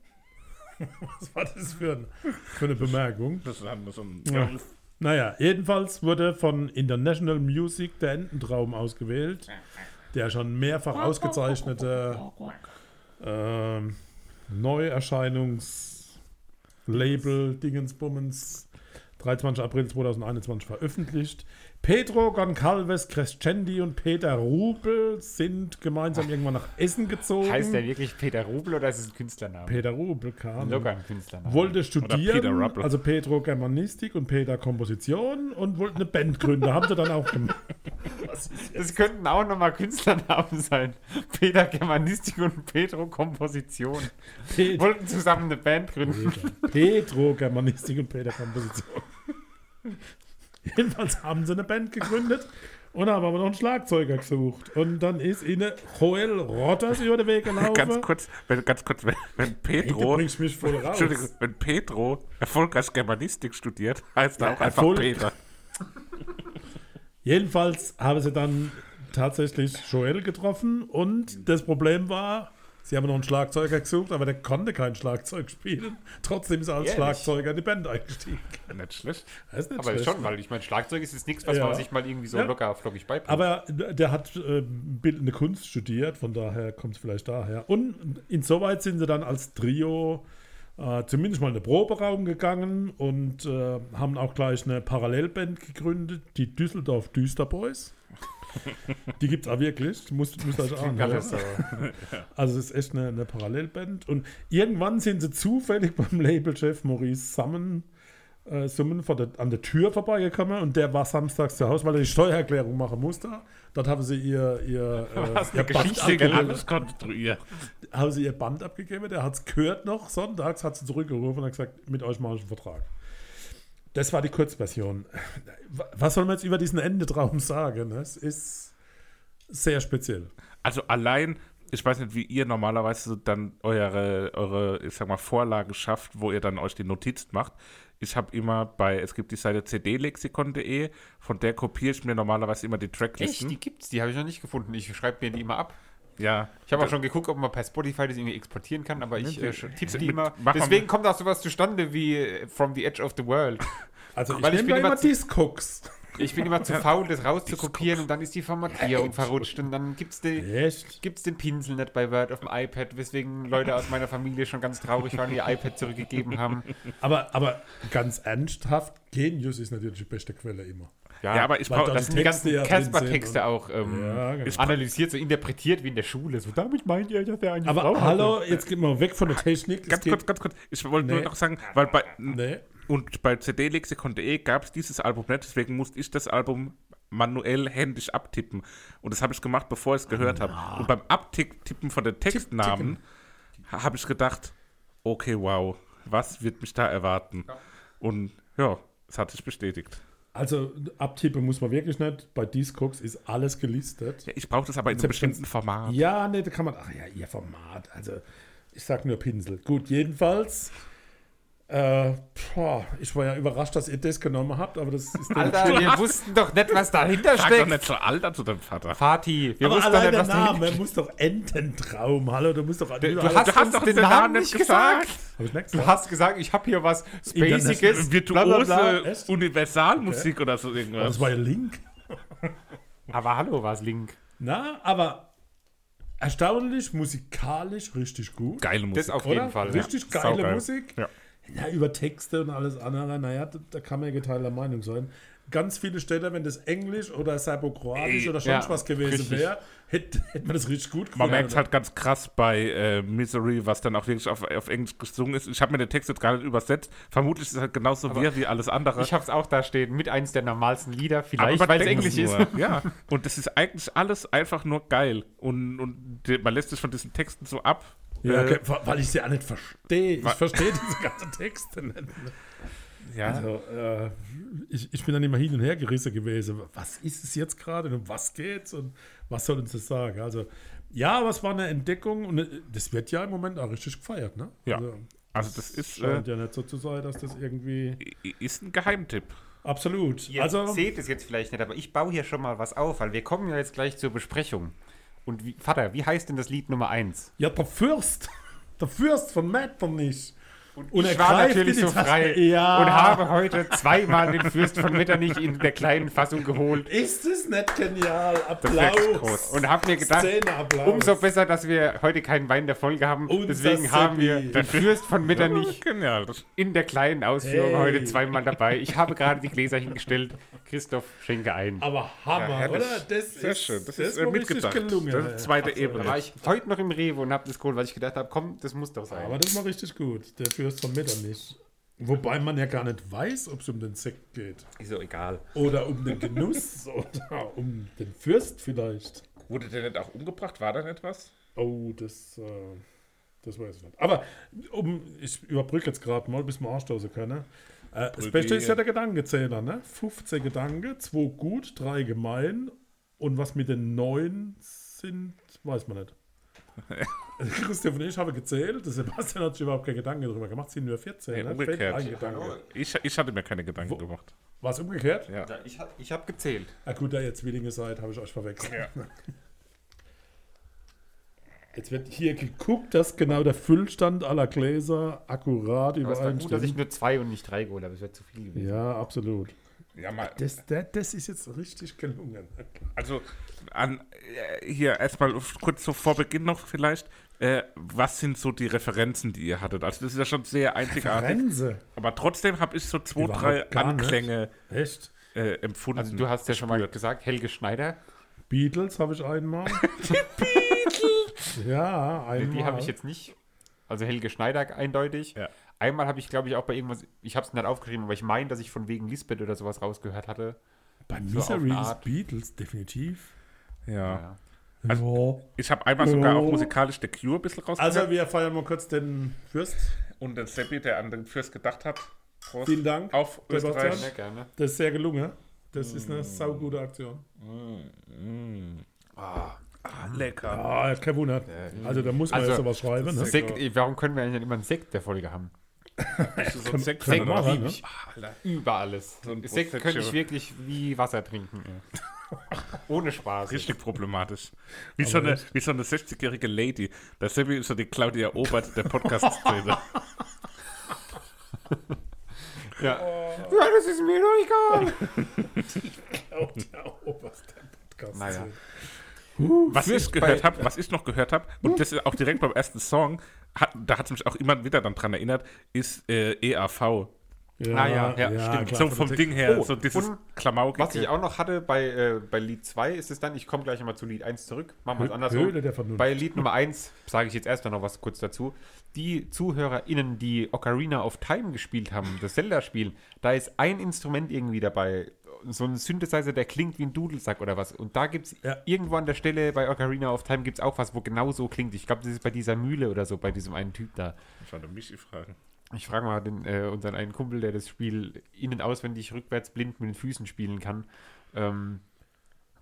(laughs) Was war das für, ein, für eine Bemerkung? Das ist so ein Ja. Naja, jedenfalls wurde von International Music der Ententraum ausgewählt, der schon mehrfach ausgezeichnete ähm, Neuerscheinungslabel Dingensbummens 23. April 2021 veröffentlicht. Pedro Goncalves Crescendi und Peter Rubel sind gemeinsam irgendwann nach Essen gezogen. Heißt der wirklich Peter Rubel oder ist es ein Künstlername? Peter Rubel kam. Locker ein Künstlername. Wollte Peter studieren, Ruppel. also Pedro Germanistik und Peter Komposition und wollte eine Band gründen. Haben sie dann auch gemacht. Das könnten auch nochmal Künstlernamen sein. Peter Germanistik und Pedro Komposition. Peter, Wollten zusammen eine Band gründen. Peter Germanistik und Peter Komposition. Jedenfalls haben sie eine Band gegründet und haben aber noch einen Schlagzeuger gesucht. Und dann ist ihnen Joel Rotters über den Weg gelaufen. Ganz kurz, wenn, ganz kurz, wenn, wenn Hey, Pedro, bringst mich voll raus. Entschuldigung, wenn Pedro erfolgreich Germanistik studiert, heißt er Ja, auch einfach Erfolg. Peter. (laughs) Jedenfalls haben sie dann tatsächlich Joel getroffen und das Problem war, sie haben noch einen Schlagzeuger gesucht, aber der konnte kein Schlagzeug spielen. Trotzdem ist er als Ehrlich? Schlagzeuger in die Band eingestiegen. Nicht schlecht. Das ist nicht Aber schlecht. schon, weil ich meine, Schlagzeug ist jetzt nichts, was Ja. man sich mal irgendwie so Ja. locker flockig beibringt. Aber der hat äh, bildende Kunst studiert, von daher kommt es vielleicht daher. Und insoweit sind sie dann als Trio äh, zumindest mal in den Proberaum gegangen und äh, haben auch gleich eine Parallelband gegründet, die Düsseldorf Düsterboys. Die gibt es auch wirklich. Muss, muss euch auch Alles so. (laughs) Also es ist echt eine, eine Parallelband. Und irgendwann sind sie zufällig beim Labelchef Maurice Summen, äh, Summen vor der, an der Tür vorbeigekommen und der war samstags zu Hause, weil er die Steuererklärung machen musste. Dort haben sie ihr, ihr, äh, (laughs) ihr Band abgegeben. Alles konstruiert. Haben sie ihr Band abgegeben, der hat es gehört noch, sonntags hat sie zurückgerufen und hat gesagt, mit euch mache ich einen Vertrag. Das war die Kurzversion. Was soll man jetzt über diesen Endetraum sagen? Es ist sehr speziell. Also allein, ich weiß nicht, wie ihr normalerweise dann eure, eure, ich sag mal, Vorlage schafft, wo ihr dann euch die Notizen macht. Ich habe immer bei, es gibt die Seite cdlexikon.de, von der kopiere ich mir normalerweise immer die Tracklisten. Echt, die gibt's, die habe ich noch nicht gefunden. Ich schreibe mir die immer ab. Ja. Ich habe auch schon geguckt, ob man per Spotify das irgendwie exportieren kann, aber ich äh, tippe die immer. Deswegen kommt auch sowas zustande wie äh, From the Edge of the World. (laughs) Also ich Weil ich bin da immer immer zu- Discogs. (laughs) Ich bin immer zu faul, das rauszukopieren und dann ist die Formatierung verrutscht und dann gibt's den, Echt? gibt's den Pinsel nicht bei Word auf dem iPad, weswegen Leute aus meiner Familie schon ganz traurig waren, ihr iPad zurückgegeben haben. Aber, aber ganz ernsthaft, Genius ist natürlich die beste Quelle immer. Ja, aber ich brauche da das sind die ganzen ja Casper-Texte und- auch ähm, Ja, genau. analysiert, so interpretiert wie in der Schule. So, damit meint ihr, dass der eine Aber Frau hatte. hallo, jetzt gehen wir weg von der Technik. Ganz geht- kurz, ganz kurz. Ich wollte Nee. nur noch sagen, weil bei, Nee. und bei cdlexikon.de gab es dieses Album nicht, deswegen musste ich das Album manuell händisch abtippen. Und das habe ich gemacht, bevor ich es gehört habe. Und beim Abtippen von den Textnamen habe ich gedacht, okay, wow, was wird mich da erwarten? Und ja, es hat sich bestätigt. Also abtippen muss man wirklich nicht. Bei Discogs ist alles gelistet. Ja, ich brauche das aber in einem bestimmten Format. Ja, nee, da kann man. Ach ja, ihr Format. Also, ich sag nur Pinsel. Gut, jedenfalls Äh, boah, ich war ja überrascht, dass ihr das genommen habt, aber das ist Alter, wir wussten doch nicht, was dahinter Sag doch steckt. nicht so Alter zu deinem Vater. Vati, wir aber wussten doch nicht, was dahinter Name muss doch Ententraum. Hallo, du musst doch. Du, du hast, Du hast doch den den Namen nicht gesagt. ich nicht Du gesagt? hast gesagt, ich habe hier was Spaciges. Virtuose? Universalmusik oder so Aber irgendwas. Das war ja Link. Aber hallo, war es Link. Na, aber erstaunlich, musikalisch richtig gut. Geile Musik. Das auf Oder? jeden Fall. Richtig ja. geile Saugeil. Musik. Ja. Ja, über Texte und alles andere, naja, da, da kann man ja geteilter Meinung sein. Ganz viele Stellen, wenn das Englisch oder Serbokroatisch oder sonst ja, was gewesen wäre, hätte, hätte man das richtig gut Man gefunden. merkt es halt ganz krass bei äh, Misery, was dann auch wirklich auf, auf Englisch gesungen ist. Ich habe mir den Text jetzt gar nicht übersetzt. Vermutlich ist es halt genauso wir wie alles andere. Ich habe es auch da stehen, mit eins der normalsten Lieder, Aber vielleicht, man weil es Englisch ist. (laughs) Ja, und das ist eigentlich alles einfach nur geil. Und, und man lässt sich von diesen Texten so ab. Ja, Äh, okay, wa- weil ich sie auch nicht verstehe. Ich verstehe diese ganzen Texte nicht. ja. Also, äh, ich, ich bin dann immer hin und her gerissen gewesen. Was ist es jetzt gerade und um was geht's und was soll uns das sagen? Also, ja, aber es war eine Entdeckung und äh, das wird ja im Moment auch richtig gefeiert, ne? Ja. Also, Also das ist, scheint äh, ja nicht so zu sein, dass das irgendwie. ist ein Geheimtipp. Absolut. Ihr also, seht es jetzt vielleicht nicht, aber ich baue hier schon mal was auf, weil wir kommen ja jetzt gleich zur Besprechung. Und wie, Vater, wie heißt denn das Lied Nummer 1? ja, der Fürst. (laughs) Der Fürst von Metternich. Und ich war natürlich so frei Ja. und habe heute zweimal den Fürst von Metternich in der kleinen Fassung geholt. Ist es nicht genial? Applaus. groß. Und habe mir gedacht, umso besser, dass wir heute keinen Wein der Folge haben. Unser Deswegen haben wir den Fürst von Metternich Genial. Das, in der kleinen Ausführung Hey. heute zweimal dabei. Ich habe gerade die Gläser hingestellt. Christoph, schenke ein. Aber Hammer, Ja, oder? Das Sehr ist, schön. Das das ist, äh, mitgedacht. gelungen. Das ist zweite Ebene. Da war ich heute noch im Rewe und habe das geholt, weil ich gedacht habe, komm, das muss doch sein. Aber das war richtig gut. Der Fürst von Metternich. Wobei man ja gar nicht weiß, ob es um den Sekt geht. ist doch egal. Oder um den Genuss. (laughs) oder um den Fürst vielleicht. Wurde der nicht auch umgebracht? War da nicht was? Oh, das, äh, das weiß ich nicht. Aber um, ich überbrücke jetzt gerade mal, bis wir anstoßen können. Äh, das. Beste ist ja der Gedankenzähler, ne? 15 Gedanken, 2 gut, 3 gemein. Und was mit den 9 sind, weiß man nicht. (laughs) Christian und ich habe gezählt, Sebastian hat sich überhaupt keine Gedanken darüber gemacht, es sind nur 14. Nee, ne? umgekehrt. Fällt ein Gedanke. Ich, ich hatte mir keine Gedanken gemacht. War es umgekehrt? Ja. Ja, ich habe ich hab gezählt. Ah gut, da ihr Zwillinge seid, habe ich euch verwechselt. (laughs) Jetzt wird hier geguckt, dass genau der Füllstand aller Gläser akkurat Aber es war gut, dass ich übereinstimmt. nur zwei und nicht drei geholt habe. Das wäre zu viel gewesen. Ja, absolut. Ja, mal, Das, das, das ist jetzt richtig gelungen. also an, äh, hier erstmal kurz so vor Beginn noch vielleicht. Äh, was sind so die Referenzen, die ihr hattet? Also das ist ja schon sehr einzigartig. Rense. Aber trotzdem habe ich so zwei, Überhaupt drei. Anklänge äh, empfunden. Also du hast ja schon mal gesagt, Helge Schneider. Beatles habe ich einmal. die (laughs) Beatles? Ja, einmal. Die habe ich jetzt nicht. Also Helge Schneider eindeutig. Ja. Einmal habe ich, glaube ich, auch bei irgendwas, ich habe es nicht aufgeschrieben, aber ich meine, dass ich von wegen Lisbeth oder sowas rausgehört hatte. Bei so Art. Beatles, definitiv. ja. Ja. Also, Ich habe einmal sogar auch musikalisch The Cure ein bisschen rausgehört. also wir feiern mal kurz den Fürst. und den Seppi, der an den Fürst gedacht hat. Prost. Vielen Dank. Auf. Österreich. Sehr gerne. Das ist sehr gelungen. Das ist eine saugute Aktion. Ah, lecker. Ah, kein Wunder. Also da muss man Also, ja sowas schreiben. Ne? Sekt, warum können wir eigentlich nicht immer einen Sekt der Folge haben? (laughs) so ein Sekt oder machen, ne? Alter. Über alles. So ein Sekt könnte ich wirklich wie Wasser trinken. ey. Ohne Spaß. Richtig problematisch. Wie so, eine, wie so eine 60-jährige Lady. Der Seppi ist so die Claudia Obert der Podcast-Szene. (laughs) Ja. ja, das ist mir doch egal. Oh, der oberste Podcast. Naja. was ich gehört habe, was ich noch gehört habe, und das ist auch direkt beim ersten Song, hat, da hat es mich auch immer wieder dann dran erinnert, ist äh, EAV. Ja, Ah, ja, ja, stimmt. klar, so vom Ding her, Oh, so dieses und Klamaukige. Was ich auch noch hatte bei, äh, bei Lied 2 ist es dann, ich komme gleich nochmal zu Lied 1 zurück, machen wir es Hö- andersrum. Höhle der Vernunft. Bei Lied Nummer 1 sage ich jetzt erst noch was kurz dazu. Die ZuhörerInnen, die Ocarina of Time gespielt haben, das Zelda-Spiel, da ist ein Instrument irgendwie dabei. So ein Synthesizer, der klingt wie ein Dudelsack oder was. Und da gibt es Ja. irgendwo an der Stelle bei Ocarina of Time gibt es auch was, wo genau so klingt. Ich glaube, das ist bei dieser Mühle oder so, bei diesem einen Typ da. Ich wollte Michi fragen. Ich frage mal den, äh, unseren einen Kumpel, der das Spiel innen auswendig rückwärts blind mit den Füßen spielen kann. Ähm,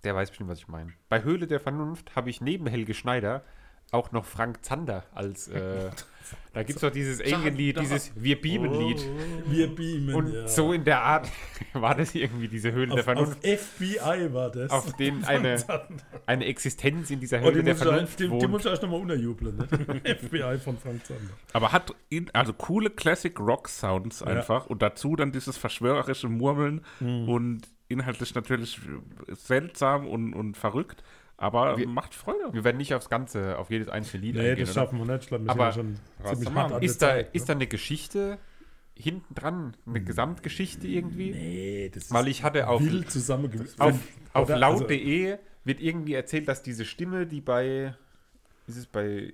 der weiß bestimmt, was ich meine. Bei Höhle der Vernunft habe ich neben Helge Schneider auch noch Frank Zander als, äh, (laughs) da gibt es doch dieses Alien-Lied, dieses Wir beamen-Lied. Wir beamen, Und Oh. ja. so in der Art (laughs) war das irgendwie diese Höhle der auf, auf Vernunft, FBI war das. auf, den (laughs) eine, eine Existenz in dieser Oh, Höhle die der muss, ich, Vernunft die, die muss ich euch nochmal unterjubeln. Ne? (laughs) FBI von Frank Zander. Aber hat ihn, also coole Classic Rock Sounds einfach und dazu dann dieses verschwörerische Murmeln Mhm. und inhaltlich natürlich seltsam und, und verrückt, aber Wir- macht Freude. Wir werden nicht aufs Ganze, auf jedes einzelne Lied Nee, eingehen, das schaffen wir nicht. Ich glaube, wir Aber schon ziemlich hart Ist der da, Zeit, ist ne? da eine Geschichte hinten dran? Eine Gesamtgeschichte irgendwie? Nee, das Weil ich hatte auf, auf, auf also- laut.de wird irgendwie erzählt, dass diese Stimme, die bei, ist es bei,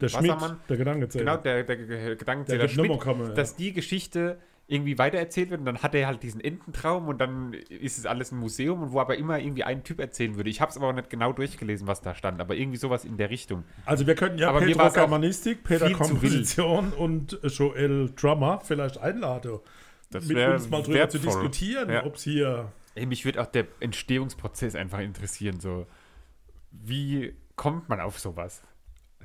der Schmidt, Wassermann, der Gedankenzähler. genau, der, der, Ge- der Gedankenzähler wird Schmidt, kommen. Ja. dass die Geschichte irgendwie weitererzählt wird und dann hat er halt diesen Ententraum und dann ist es alles ein Museum und wo aber immer irgendwie ein Typ erzählen würde. Ich habe es aber auch nicht genau durchgelesen, was da stand, aber irgendwie sowas in der Richtung. Also wir könnten ja Aber Pedro Germanistik, Peter zu Komposition und Joel Drummer vielleicht einladen, Das mit uns mal drüber zu wertvoll. diskutieren, Ja. ob es hier... Ey, mich würde auch der Entstehungsprozess einfach interessieren, so wie kommt man auf sowas?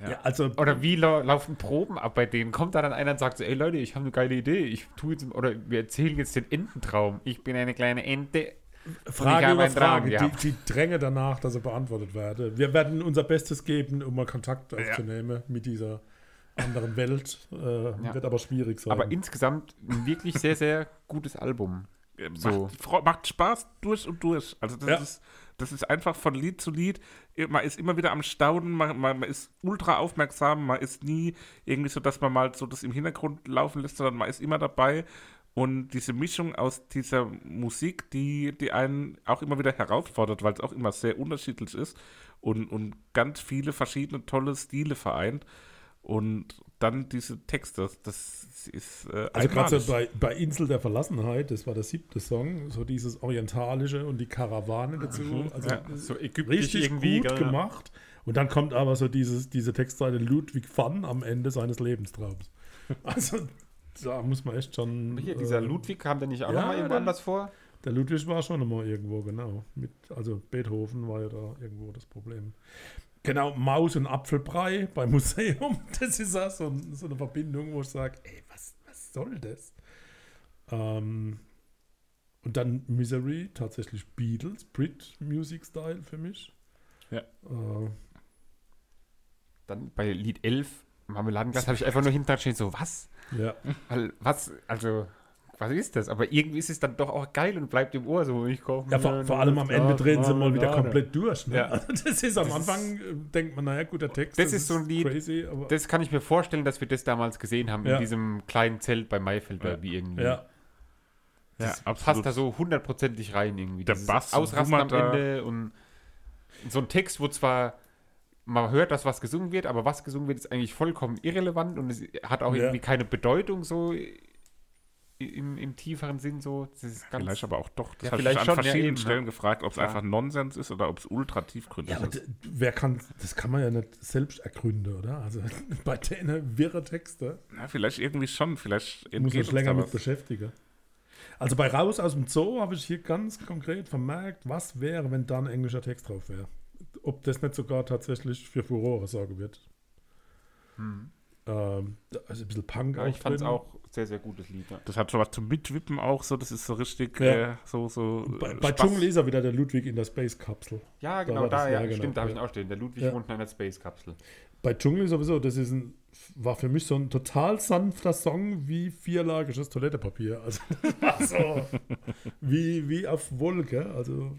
Ja, also Oder wie lau laufen Proben ab bei denen? Kommt da dann einer und sagt so, ey Leute, ich habe eine geile Idee, ich tue jetzt, oder wir erzählen jetzt den Ententraum. Ich bin eine kleine Ente. Frage über Traum, Frage, ja. die, die dränge danach, dass er beantwortet werde. Wir werden unser Bestes geben, um mal Kontakt aufzunehmen mit dieser anderen Welt. Äh, Wird aber schwierig sein. Aber insgesamt ein wirklich sehr, sehr gutes Album. So. Macht, macht Spaß durch und durch. Also das, Ja. ist, das ist einfach von Lied zu Lied. Man ist immer wieder am Staunen, man, man, man ist ultra aufmerksam, man ist nie irgendwie so, dass man mal so das im Hintergrund laufen lässt, sondern man ist immer dabei. Und diese Mischung aus dieser Musik, die, die einen auch immer wieder herausfordert, weil es auch immer sehr unterschiedlich ist und, und ganz viele verschiedene tolle Stile vereint. Und dann diese Texte, das ist äh, Also gerade so bei, bei Insel der Verlassenheit, das war der siebte Song, so dieses Orientalische und die Karawane dazu. Also Ja, so ägyptisch richtig irgendwie, gut gell? gemacht. Und dann kommt aber so dieses, diese Textzeile Ludwig van am Ende seines Lebenstraums. (laughs) Also da muss man echt schon. Hier, dieser äh, Ludwig kam der nicht auch ja, noch mal irgendwo der- anders vor? Der Ludwig war schon immer irgendwo, genau. Mit, also Beethoven war ja da irgendwo das Problem. Genau, Maus und Apfelbrei beim Museum. (laughs) Das ist auch so, so eine Verbindung, wo ich sage, ey, was, was soll das? Ähm, und dann Misery, tatsächlich Beatles, Brit Music Style für mich. Ja. Äh, Dann bei Lied 11, Marmeladenglas, habe ich einfach nur hinten stehen, so, was? ja. Weil, was, also, was ist das? Aber irgendwie ist es dann doch auch geil und bleibt im Ohr so. Ich kaufe ja, vor, vor allem am Ende Glas drehen sie mal wieder Marmelade. komplett durch. Ne? Ja. (laughs) Also das ist am Anfang, äh, denkt man, naja, guter Text. Das ist so ein Lied, Crazy, aber Das kann ich mir vorstellen, dass wir das damals gesehen haben, Ja. in diesem kleinen Zelt bei Maifeld Derby irgendwie. ja. ja, Passt da so hundertprozentig rein irgendwie. Der Bass Ausrasten am. Ende und so ein Text, wo zwar man hört, dass was gesungen wird, aber was gesungen wird, ist eigentlich vollkommen irrelevant und es hat auch Ja. irgendwie keine Bedeutung so im, im tieferen Sinn so. Das ist ganz Vielleicht aber auch doch. Das Ja, habe ich vielleicht an schon, ja, verschiedenen eben, Stellen ne? gefragt, ob es einfach Nonsens ist oder ob es ultra tiefgründig Ja, aber ist. wer kann, das kann man ja nicht selbst ergründen, oder? Also (laughs) bei denen wirre Texte Ja, vielleicht irgendwie schon. Vielleicht muss sich länger mit beschäftigen. Also bei Raus aus dem Zoo habe ich hier ganz konkret vermerkt, was wäre, wenn da ein englischer Text drauf wäre. Ob das nicht sogar tatsächlich für Furore sorgen wird. Ähm, da ist ein bisschen Punk Hm. ja, ich fand es auch sehr, sehr gutes Lied. Ja. Das hat so was zum Mitwippen auch so. Das ist so richtig Ja. äh, so. so Bei, äh, bei. Dschungel ist er wieder der Ludwig in der Space-Kapsel. Ja, Da genau, da, das, ja, genau, stimmt, da habe ich ihn auch stehen. Der Ludwig Ja. wohnt in einer Space-Kapsel. Bei Dschungel sowieso, das ist ein, war für mich so ein total sanfter Song wie vierlagiges Toilettepapier. Also das (laughs) war so wie, wie auf Wolke. Also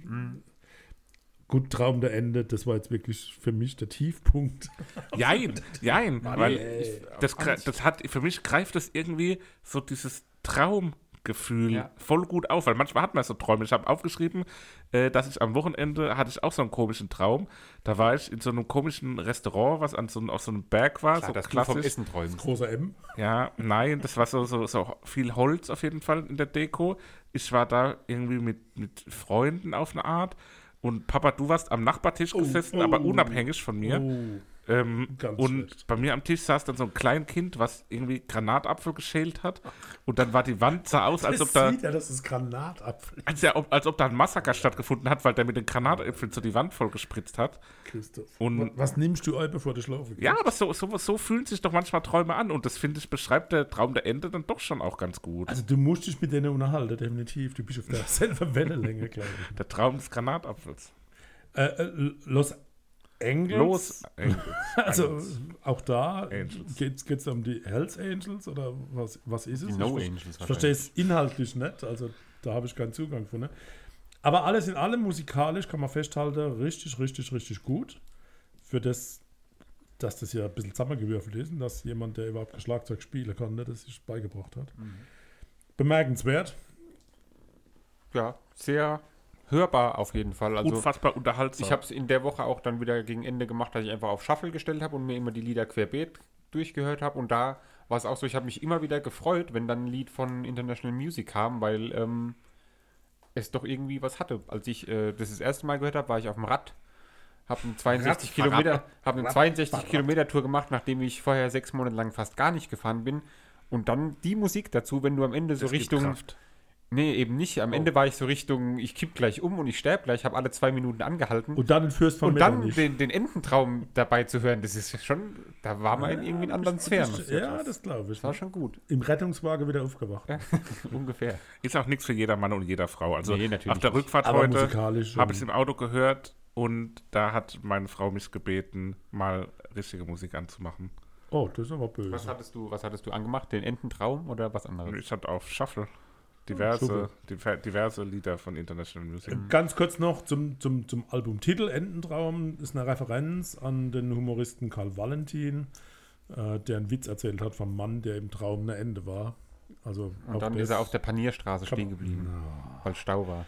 gut, Traum der Ende, das war jetzt wirklich für mich der Tiefpunkt. (laughs) Jein, jein. weil ich, das, das hat, für mich greift das irgendwie so dieses Traumgefühl Ja. voll gut auf, weil manchmal hat man so Träume. Ich habe aufgeschrieben, äh, dass ich am Wochenende hatte ich auch so einen komischen Traum. Da war ich in so einem komischen Restaurant, was an so, auf so einem Berg war, Klar, so dass du vom klassisch. Essen träumst. Großer M. Ja, nein, das war so, so, so viel Holz auf jeden Fall in der Deko. Ich war da irgendwie mit, mit Freunden auf eine Art. Und Papa, du warst am Nachbartisch gesessen, oh. aber unabhängig von mir. Oh. Ähm, und schlecht. bei mir am Tisch saß dann so ein Kleinkind, was irgendwie Granatapfel geschält hat. Und dann war die Wand sah aus, als ob (laughs) da, sieht ja, das ist Granatapfel. als, ob- als ob da ein Massaker stattgefunden hat, weil der mit den Granatäpfeln so die Wand voll gespritzt hat. Christoph. Und- Wa- was nimmst du ein, bevor du schlafen gehst? Ja, aber so, so, so fühlen sich doch manchmal Träume an. Und das finde ich, beschreibt der Traum der Ende dann doch schon auch ganz gut. Also du musst dich mit denen unterhalten, definitiv. Du bist auf derselben (laughs) Wellenlänge, glaube ich. der Traum des Granatapfels. Äh, äh, Los Angeles. Los, Engels. (laughs) Also auch da Angels. geht es um die Hells Angels oder was, was ist es? Die No ich, Angels Ich verstehe es inhaltlich nicht, also da habe ich keinen Zugang von. Ne? Aber alles in allem musikalisch kann man festhalten, richtig, richtig, richtig gut. Für das, dass das ja ein bisschen zusammengewürfelt ist und dass jemand, der überhaupt Schlagzeug spielen kann, ne, das sich beigebracht hat. Mhm. Bemerkenswert. Ja, sehr hörbar auf jeden Fall. Also Unfassbar unterhaltsam. ich habe es in der Woche auch dann wieder gegen Ende gemacht, dass ich einfach auf Shuffle gestellt habe und mir immer die Lieder querbeet durchgehört habe. Und da war es auch so, ich habe mich immer wieder gefreut, wenn dann ein Lied von International Music kam, weil ähm, es doch irgendwie was hatte. Als ich äh, das das erste Mal gehört habe, war ich auf dem Rad, habe eine 62 Kilometer, habe eine 62 Kilometer Tour gemacht, nachdem ich vorher sechs Monate lang fast gar nicht gefahren bin. Und dann die Musik dazu, wenn du am Ende so Das Richtung Kraft. Nee, eben nicht. Am Ende war ich so Richtung, ich kipp gleich um und ich sterbe gleich, habe alle zwei Minuten angehalten. Und dann entführst von Und mir dann nicht. den, den Ententraum dabei zu hören, das ist schon, da war man in irgendwie in anderen Sphären. Das, ja, das glaube ich. Das war schon gut, Im Rettungswagen wieder aufgewacht. (laughs) ungefähr. Ist auch nichts für jeder Mann und jeder Frau. Also Nee, natürlich auf der. Rückfahrt heute habe ich es im Auto gehört und da hat meine Frau mich gebeten, mal richtige Musik anzumachen. Oh, das ist aber böse. Was hattest du, was hattest du angemacht? Den Ententraum oder was anderes? ich hatte auf Shuffle diverse, diverse Lieder von International Music. Ganz kurz noch zum, zum, zum Albumtitel Ententraum ist eine Referenz an den Humoristen Karl Valentin, äh, der einen Witz erzählt hat vom Mann, der im Traum ein Ende war. Also Und dann ist er auf der Panierstraße stehen geblieben, weil Stau war.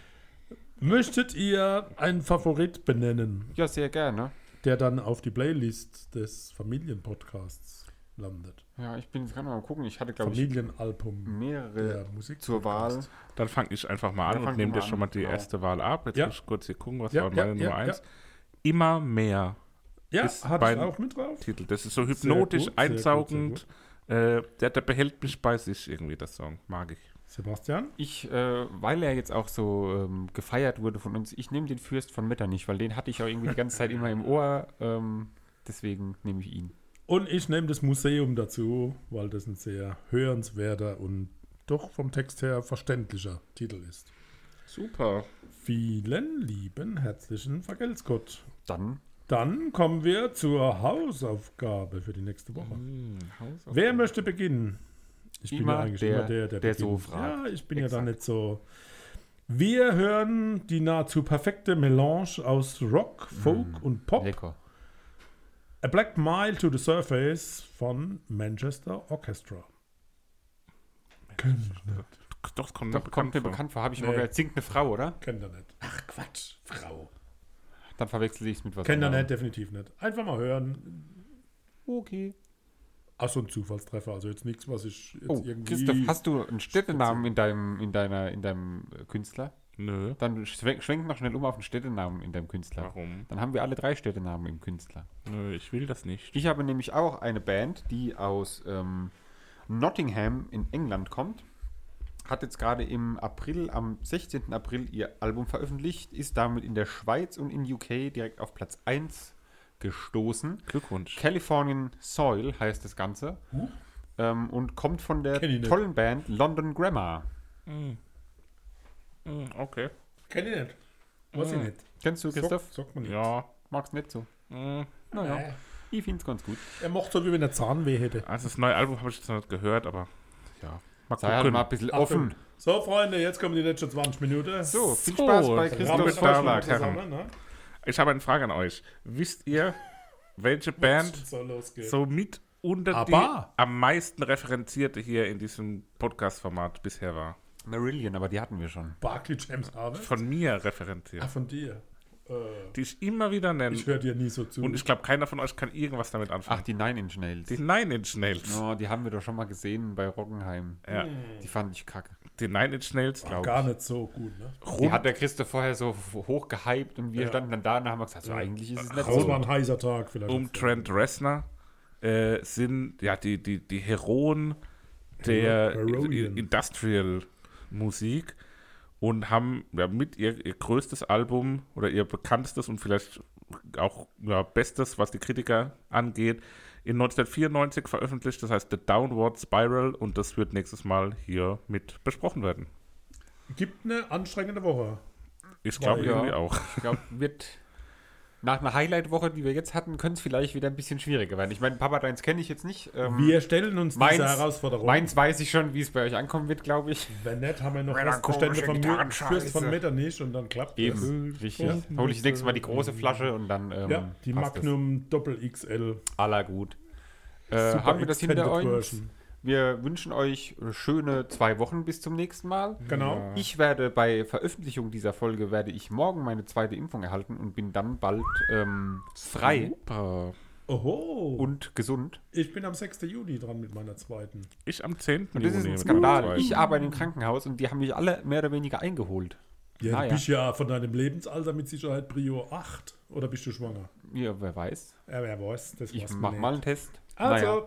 Möchtet ihr einen Favorit benennen, Ja, sehr gerne. der dann auf die Playlist des Familienpodcasts landet? Ja, ich bin jetzt gerade mal gucken. Ich hatte, glaube ich, Familienalbum mehrere der Musik zur Wahl. Dann fange ich einfach mal an und nehme dir schon mal die genau. erste Wahl ab. Jetzt Ja. muss ich kurz hier gucken, was Ja, war meine ja, Nummer ja. 1. Immer mehr Ja, Ist hatte ich auch mit drauf. Titel. Das ist so Sehr hypnotisch, gut, sehr gut, sehr einsaugend. Äh, der, der behält mich bei sich irgendwie, das Song. Mag ich. Sebastian? Ich, äh, weil er jetzt auch so ähm, gefeiert wurde von uns, ich nehme den Fürst von Metternich, weil den hatte ich auch irgendwie die ganze Zeit immer im Ohr. Ähm, deswegen nehme ich ihn. Und ich nehme das Museum dazu, weil das ein sehr hörenswerter und doch vom Text her verständlicher Titel ist. Super. Vielen lieben herzlichen Vergeltskott. Dann Dann kommen wir zur Hausaufgabe für die nächste Woche. Hm, Wer möchte beginnen? Ich bin Immer ja eigentlich der, immer der, der, der so fragt. Ja, ich bin ja Exakt. da nicht so. Wir hören die nahezu perfekte Melange aus Rock, Folk und Pop. lecker. A Black Mile to the Surface von Manchester Orchestra. Kennt nicht. Doch, es kommt, Doch, kommt mir bekannt vor. Habe ich Nee. mal gehört. Singt eine Frau, oder? Kennt ihr nicht. Ach Quatsch, Frau. Dann verwechsel ich es mit was Kennt ihr anderem. nicht, definitiv nicht. Einfach mal hören. Okay. Ach so ein Zufallstreffer, also jetzt nichts, was ich jetzt Oh, irgendwie... Christoph, hast du einen Städtenamen in deinem, in deiner, in deinem äh, Künstler? Nö. Dann schwenk, schwenk noch schnell um auf einen Städtenamen in deinem Künstler. Warum? Dann haben wir alle drei Städtenamen im Künstler. Nö, ich will das nicht. Ich habe nämlich auch eine Band, die aus ähm, Nottingham in England kommt. Hat jetzt gerade im April, am 16. April ihr Album veröffentlicht, ist damit in der Schweiz und in UK direkt auf Platz 1 gestoßen. Glückwunsch. Californian Soil heißt das Ganze. Ähm, und kommt von der tollen Band London Grammar. Hm, okay. Kenn ich nicht. Weiß ich nicht. Kennst du, Christoph? Sagt, sagt man nicht. Ja. Magst nicht so. hm. Naja, ich finde es ganz gut. Er mochte so, wie wenn er Zahnweh hätte. Also das neue Album habe ich jetzt noch nicht gehört, aber ja. Mal Sei halt mal ein bisschen offen. So, Freunde, jetzt kommen die letzten 20 Minuten. So, viel So, Spaß bei. Herren. zusammen, ne? Ich habe eine Frage an euch. Wisst ihr, welche Band so mit unter Aber- die am meisten referenzierte hier in diesem Podcast-Format bisher war? Marillion, aber die hatten wir schon. Barclay James Harvest? Von mir referenziert. Ah, von dir. Äh, Die ich immer wieder nenne. ich höre dir nie so zu. Und ich glaube, keiner von euch kann irgendwas damit Ach, anfangen. die Nine Inch Nails. die Nine Inch Nails. Oh, die haben wir doch schon mal gesehen bei Rockenheim. Ja. Die fand ich kacke. die Nine Inch Nails, Glaub Gar nicht so gut, ne? Die hat der Christoph vorher so hoch gehypt und wir standen dann da und haben gesagt, so, eigentlich ist es nicht Das war so. ein heißer Tag vielleicht. um Trent Reznor äh, sind ja die, die, die Heroen der Hero- Heroien. Industrial-Musik und haben ja, mit ihr, ihr größtes Album oder ihr bekanntestes und vielleicht auch ja, bestes, was die Kritiker angeht, in 1994 veröffentlicht, das heißt The Downward Spiral und das wird nächstes Mal hier mit besprochen werden. Gibt eine anstrengende Woche. Ich glaube Ja. irgendwie auch. Ich glaube, wird nach einer Highlight-Woche, die wir jetzt hatten, könnte es vielleicht wieder ein bisschen schwieriger werden. Ich meine, Papa Deins kenne ich jetzt nicht. Ähm, Wir stellen uns meins, diese Herausforderung. meins weiß ich schon, wie es bei euch ankommen wird, glaube ich. Wenn nicht, haben wir noch Restbestände von, Gitarrenscheiße. Fürst von Metternich und dann klappt es. Eben, richtig. Hole ich das nächste Mal die große Flasche und dann ähm, Ja, die Magnum Doppel XL. Aller gut. Äh, haben wir das hinter euch? Wir wünschen euch schöne zwei Wochen bis zum nächsten Mal. Genau. Ich werde bei Veröffentlichung dieser Folge werde ich morgen meine zweite Impfung erhalten und bin dann bald ähm, frei Super. Oho. und gesund. ich bin am 6. Juni dran mit meiner zweiten. Ich am 10. Und das ist Juni ein mit Skandal. Ich arbeite im Krankenhaus und die haben mich alle mehr oder weniger eingeholt. Ja, du ja. bist ja von deinem Lebensalter mit Sicherheit Prio 8. Oder bist du schwanger? Ja, wer weiß. Ja, wer weiß. Das Ich weiß man mach nicht. mal einen Test. Also, Naja.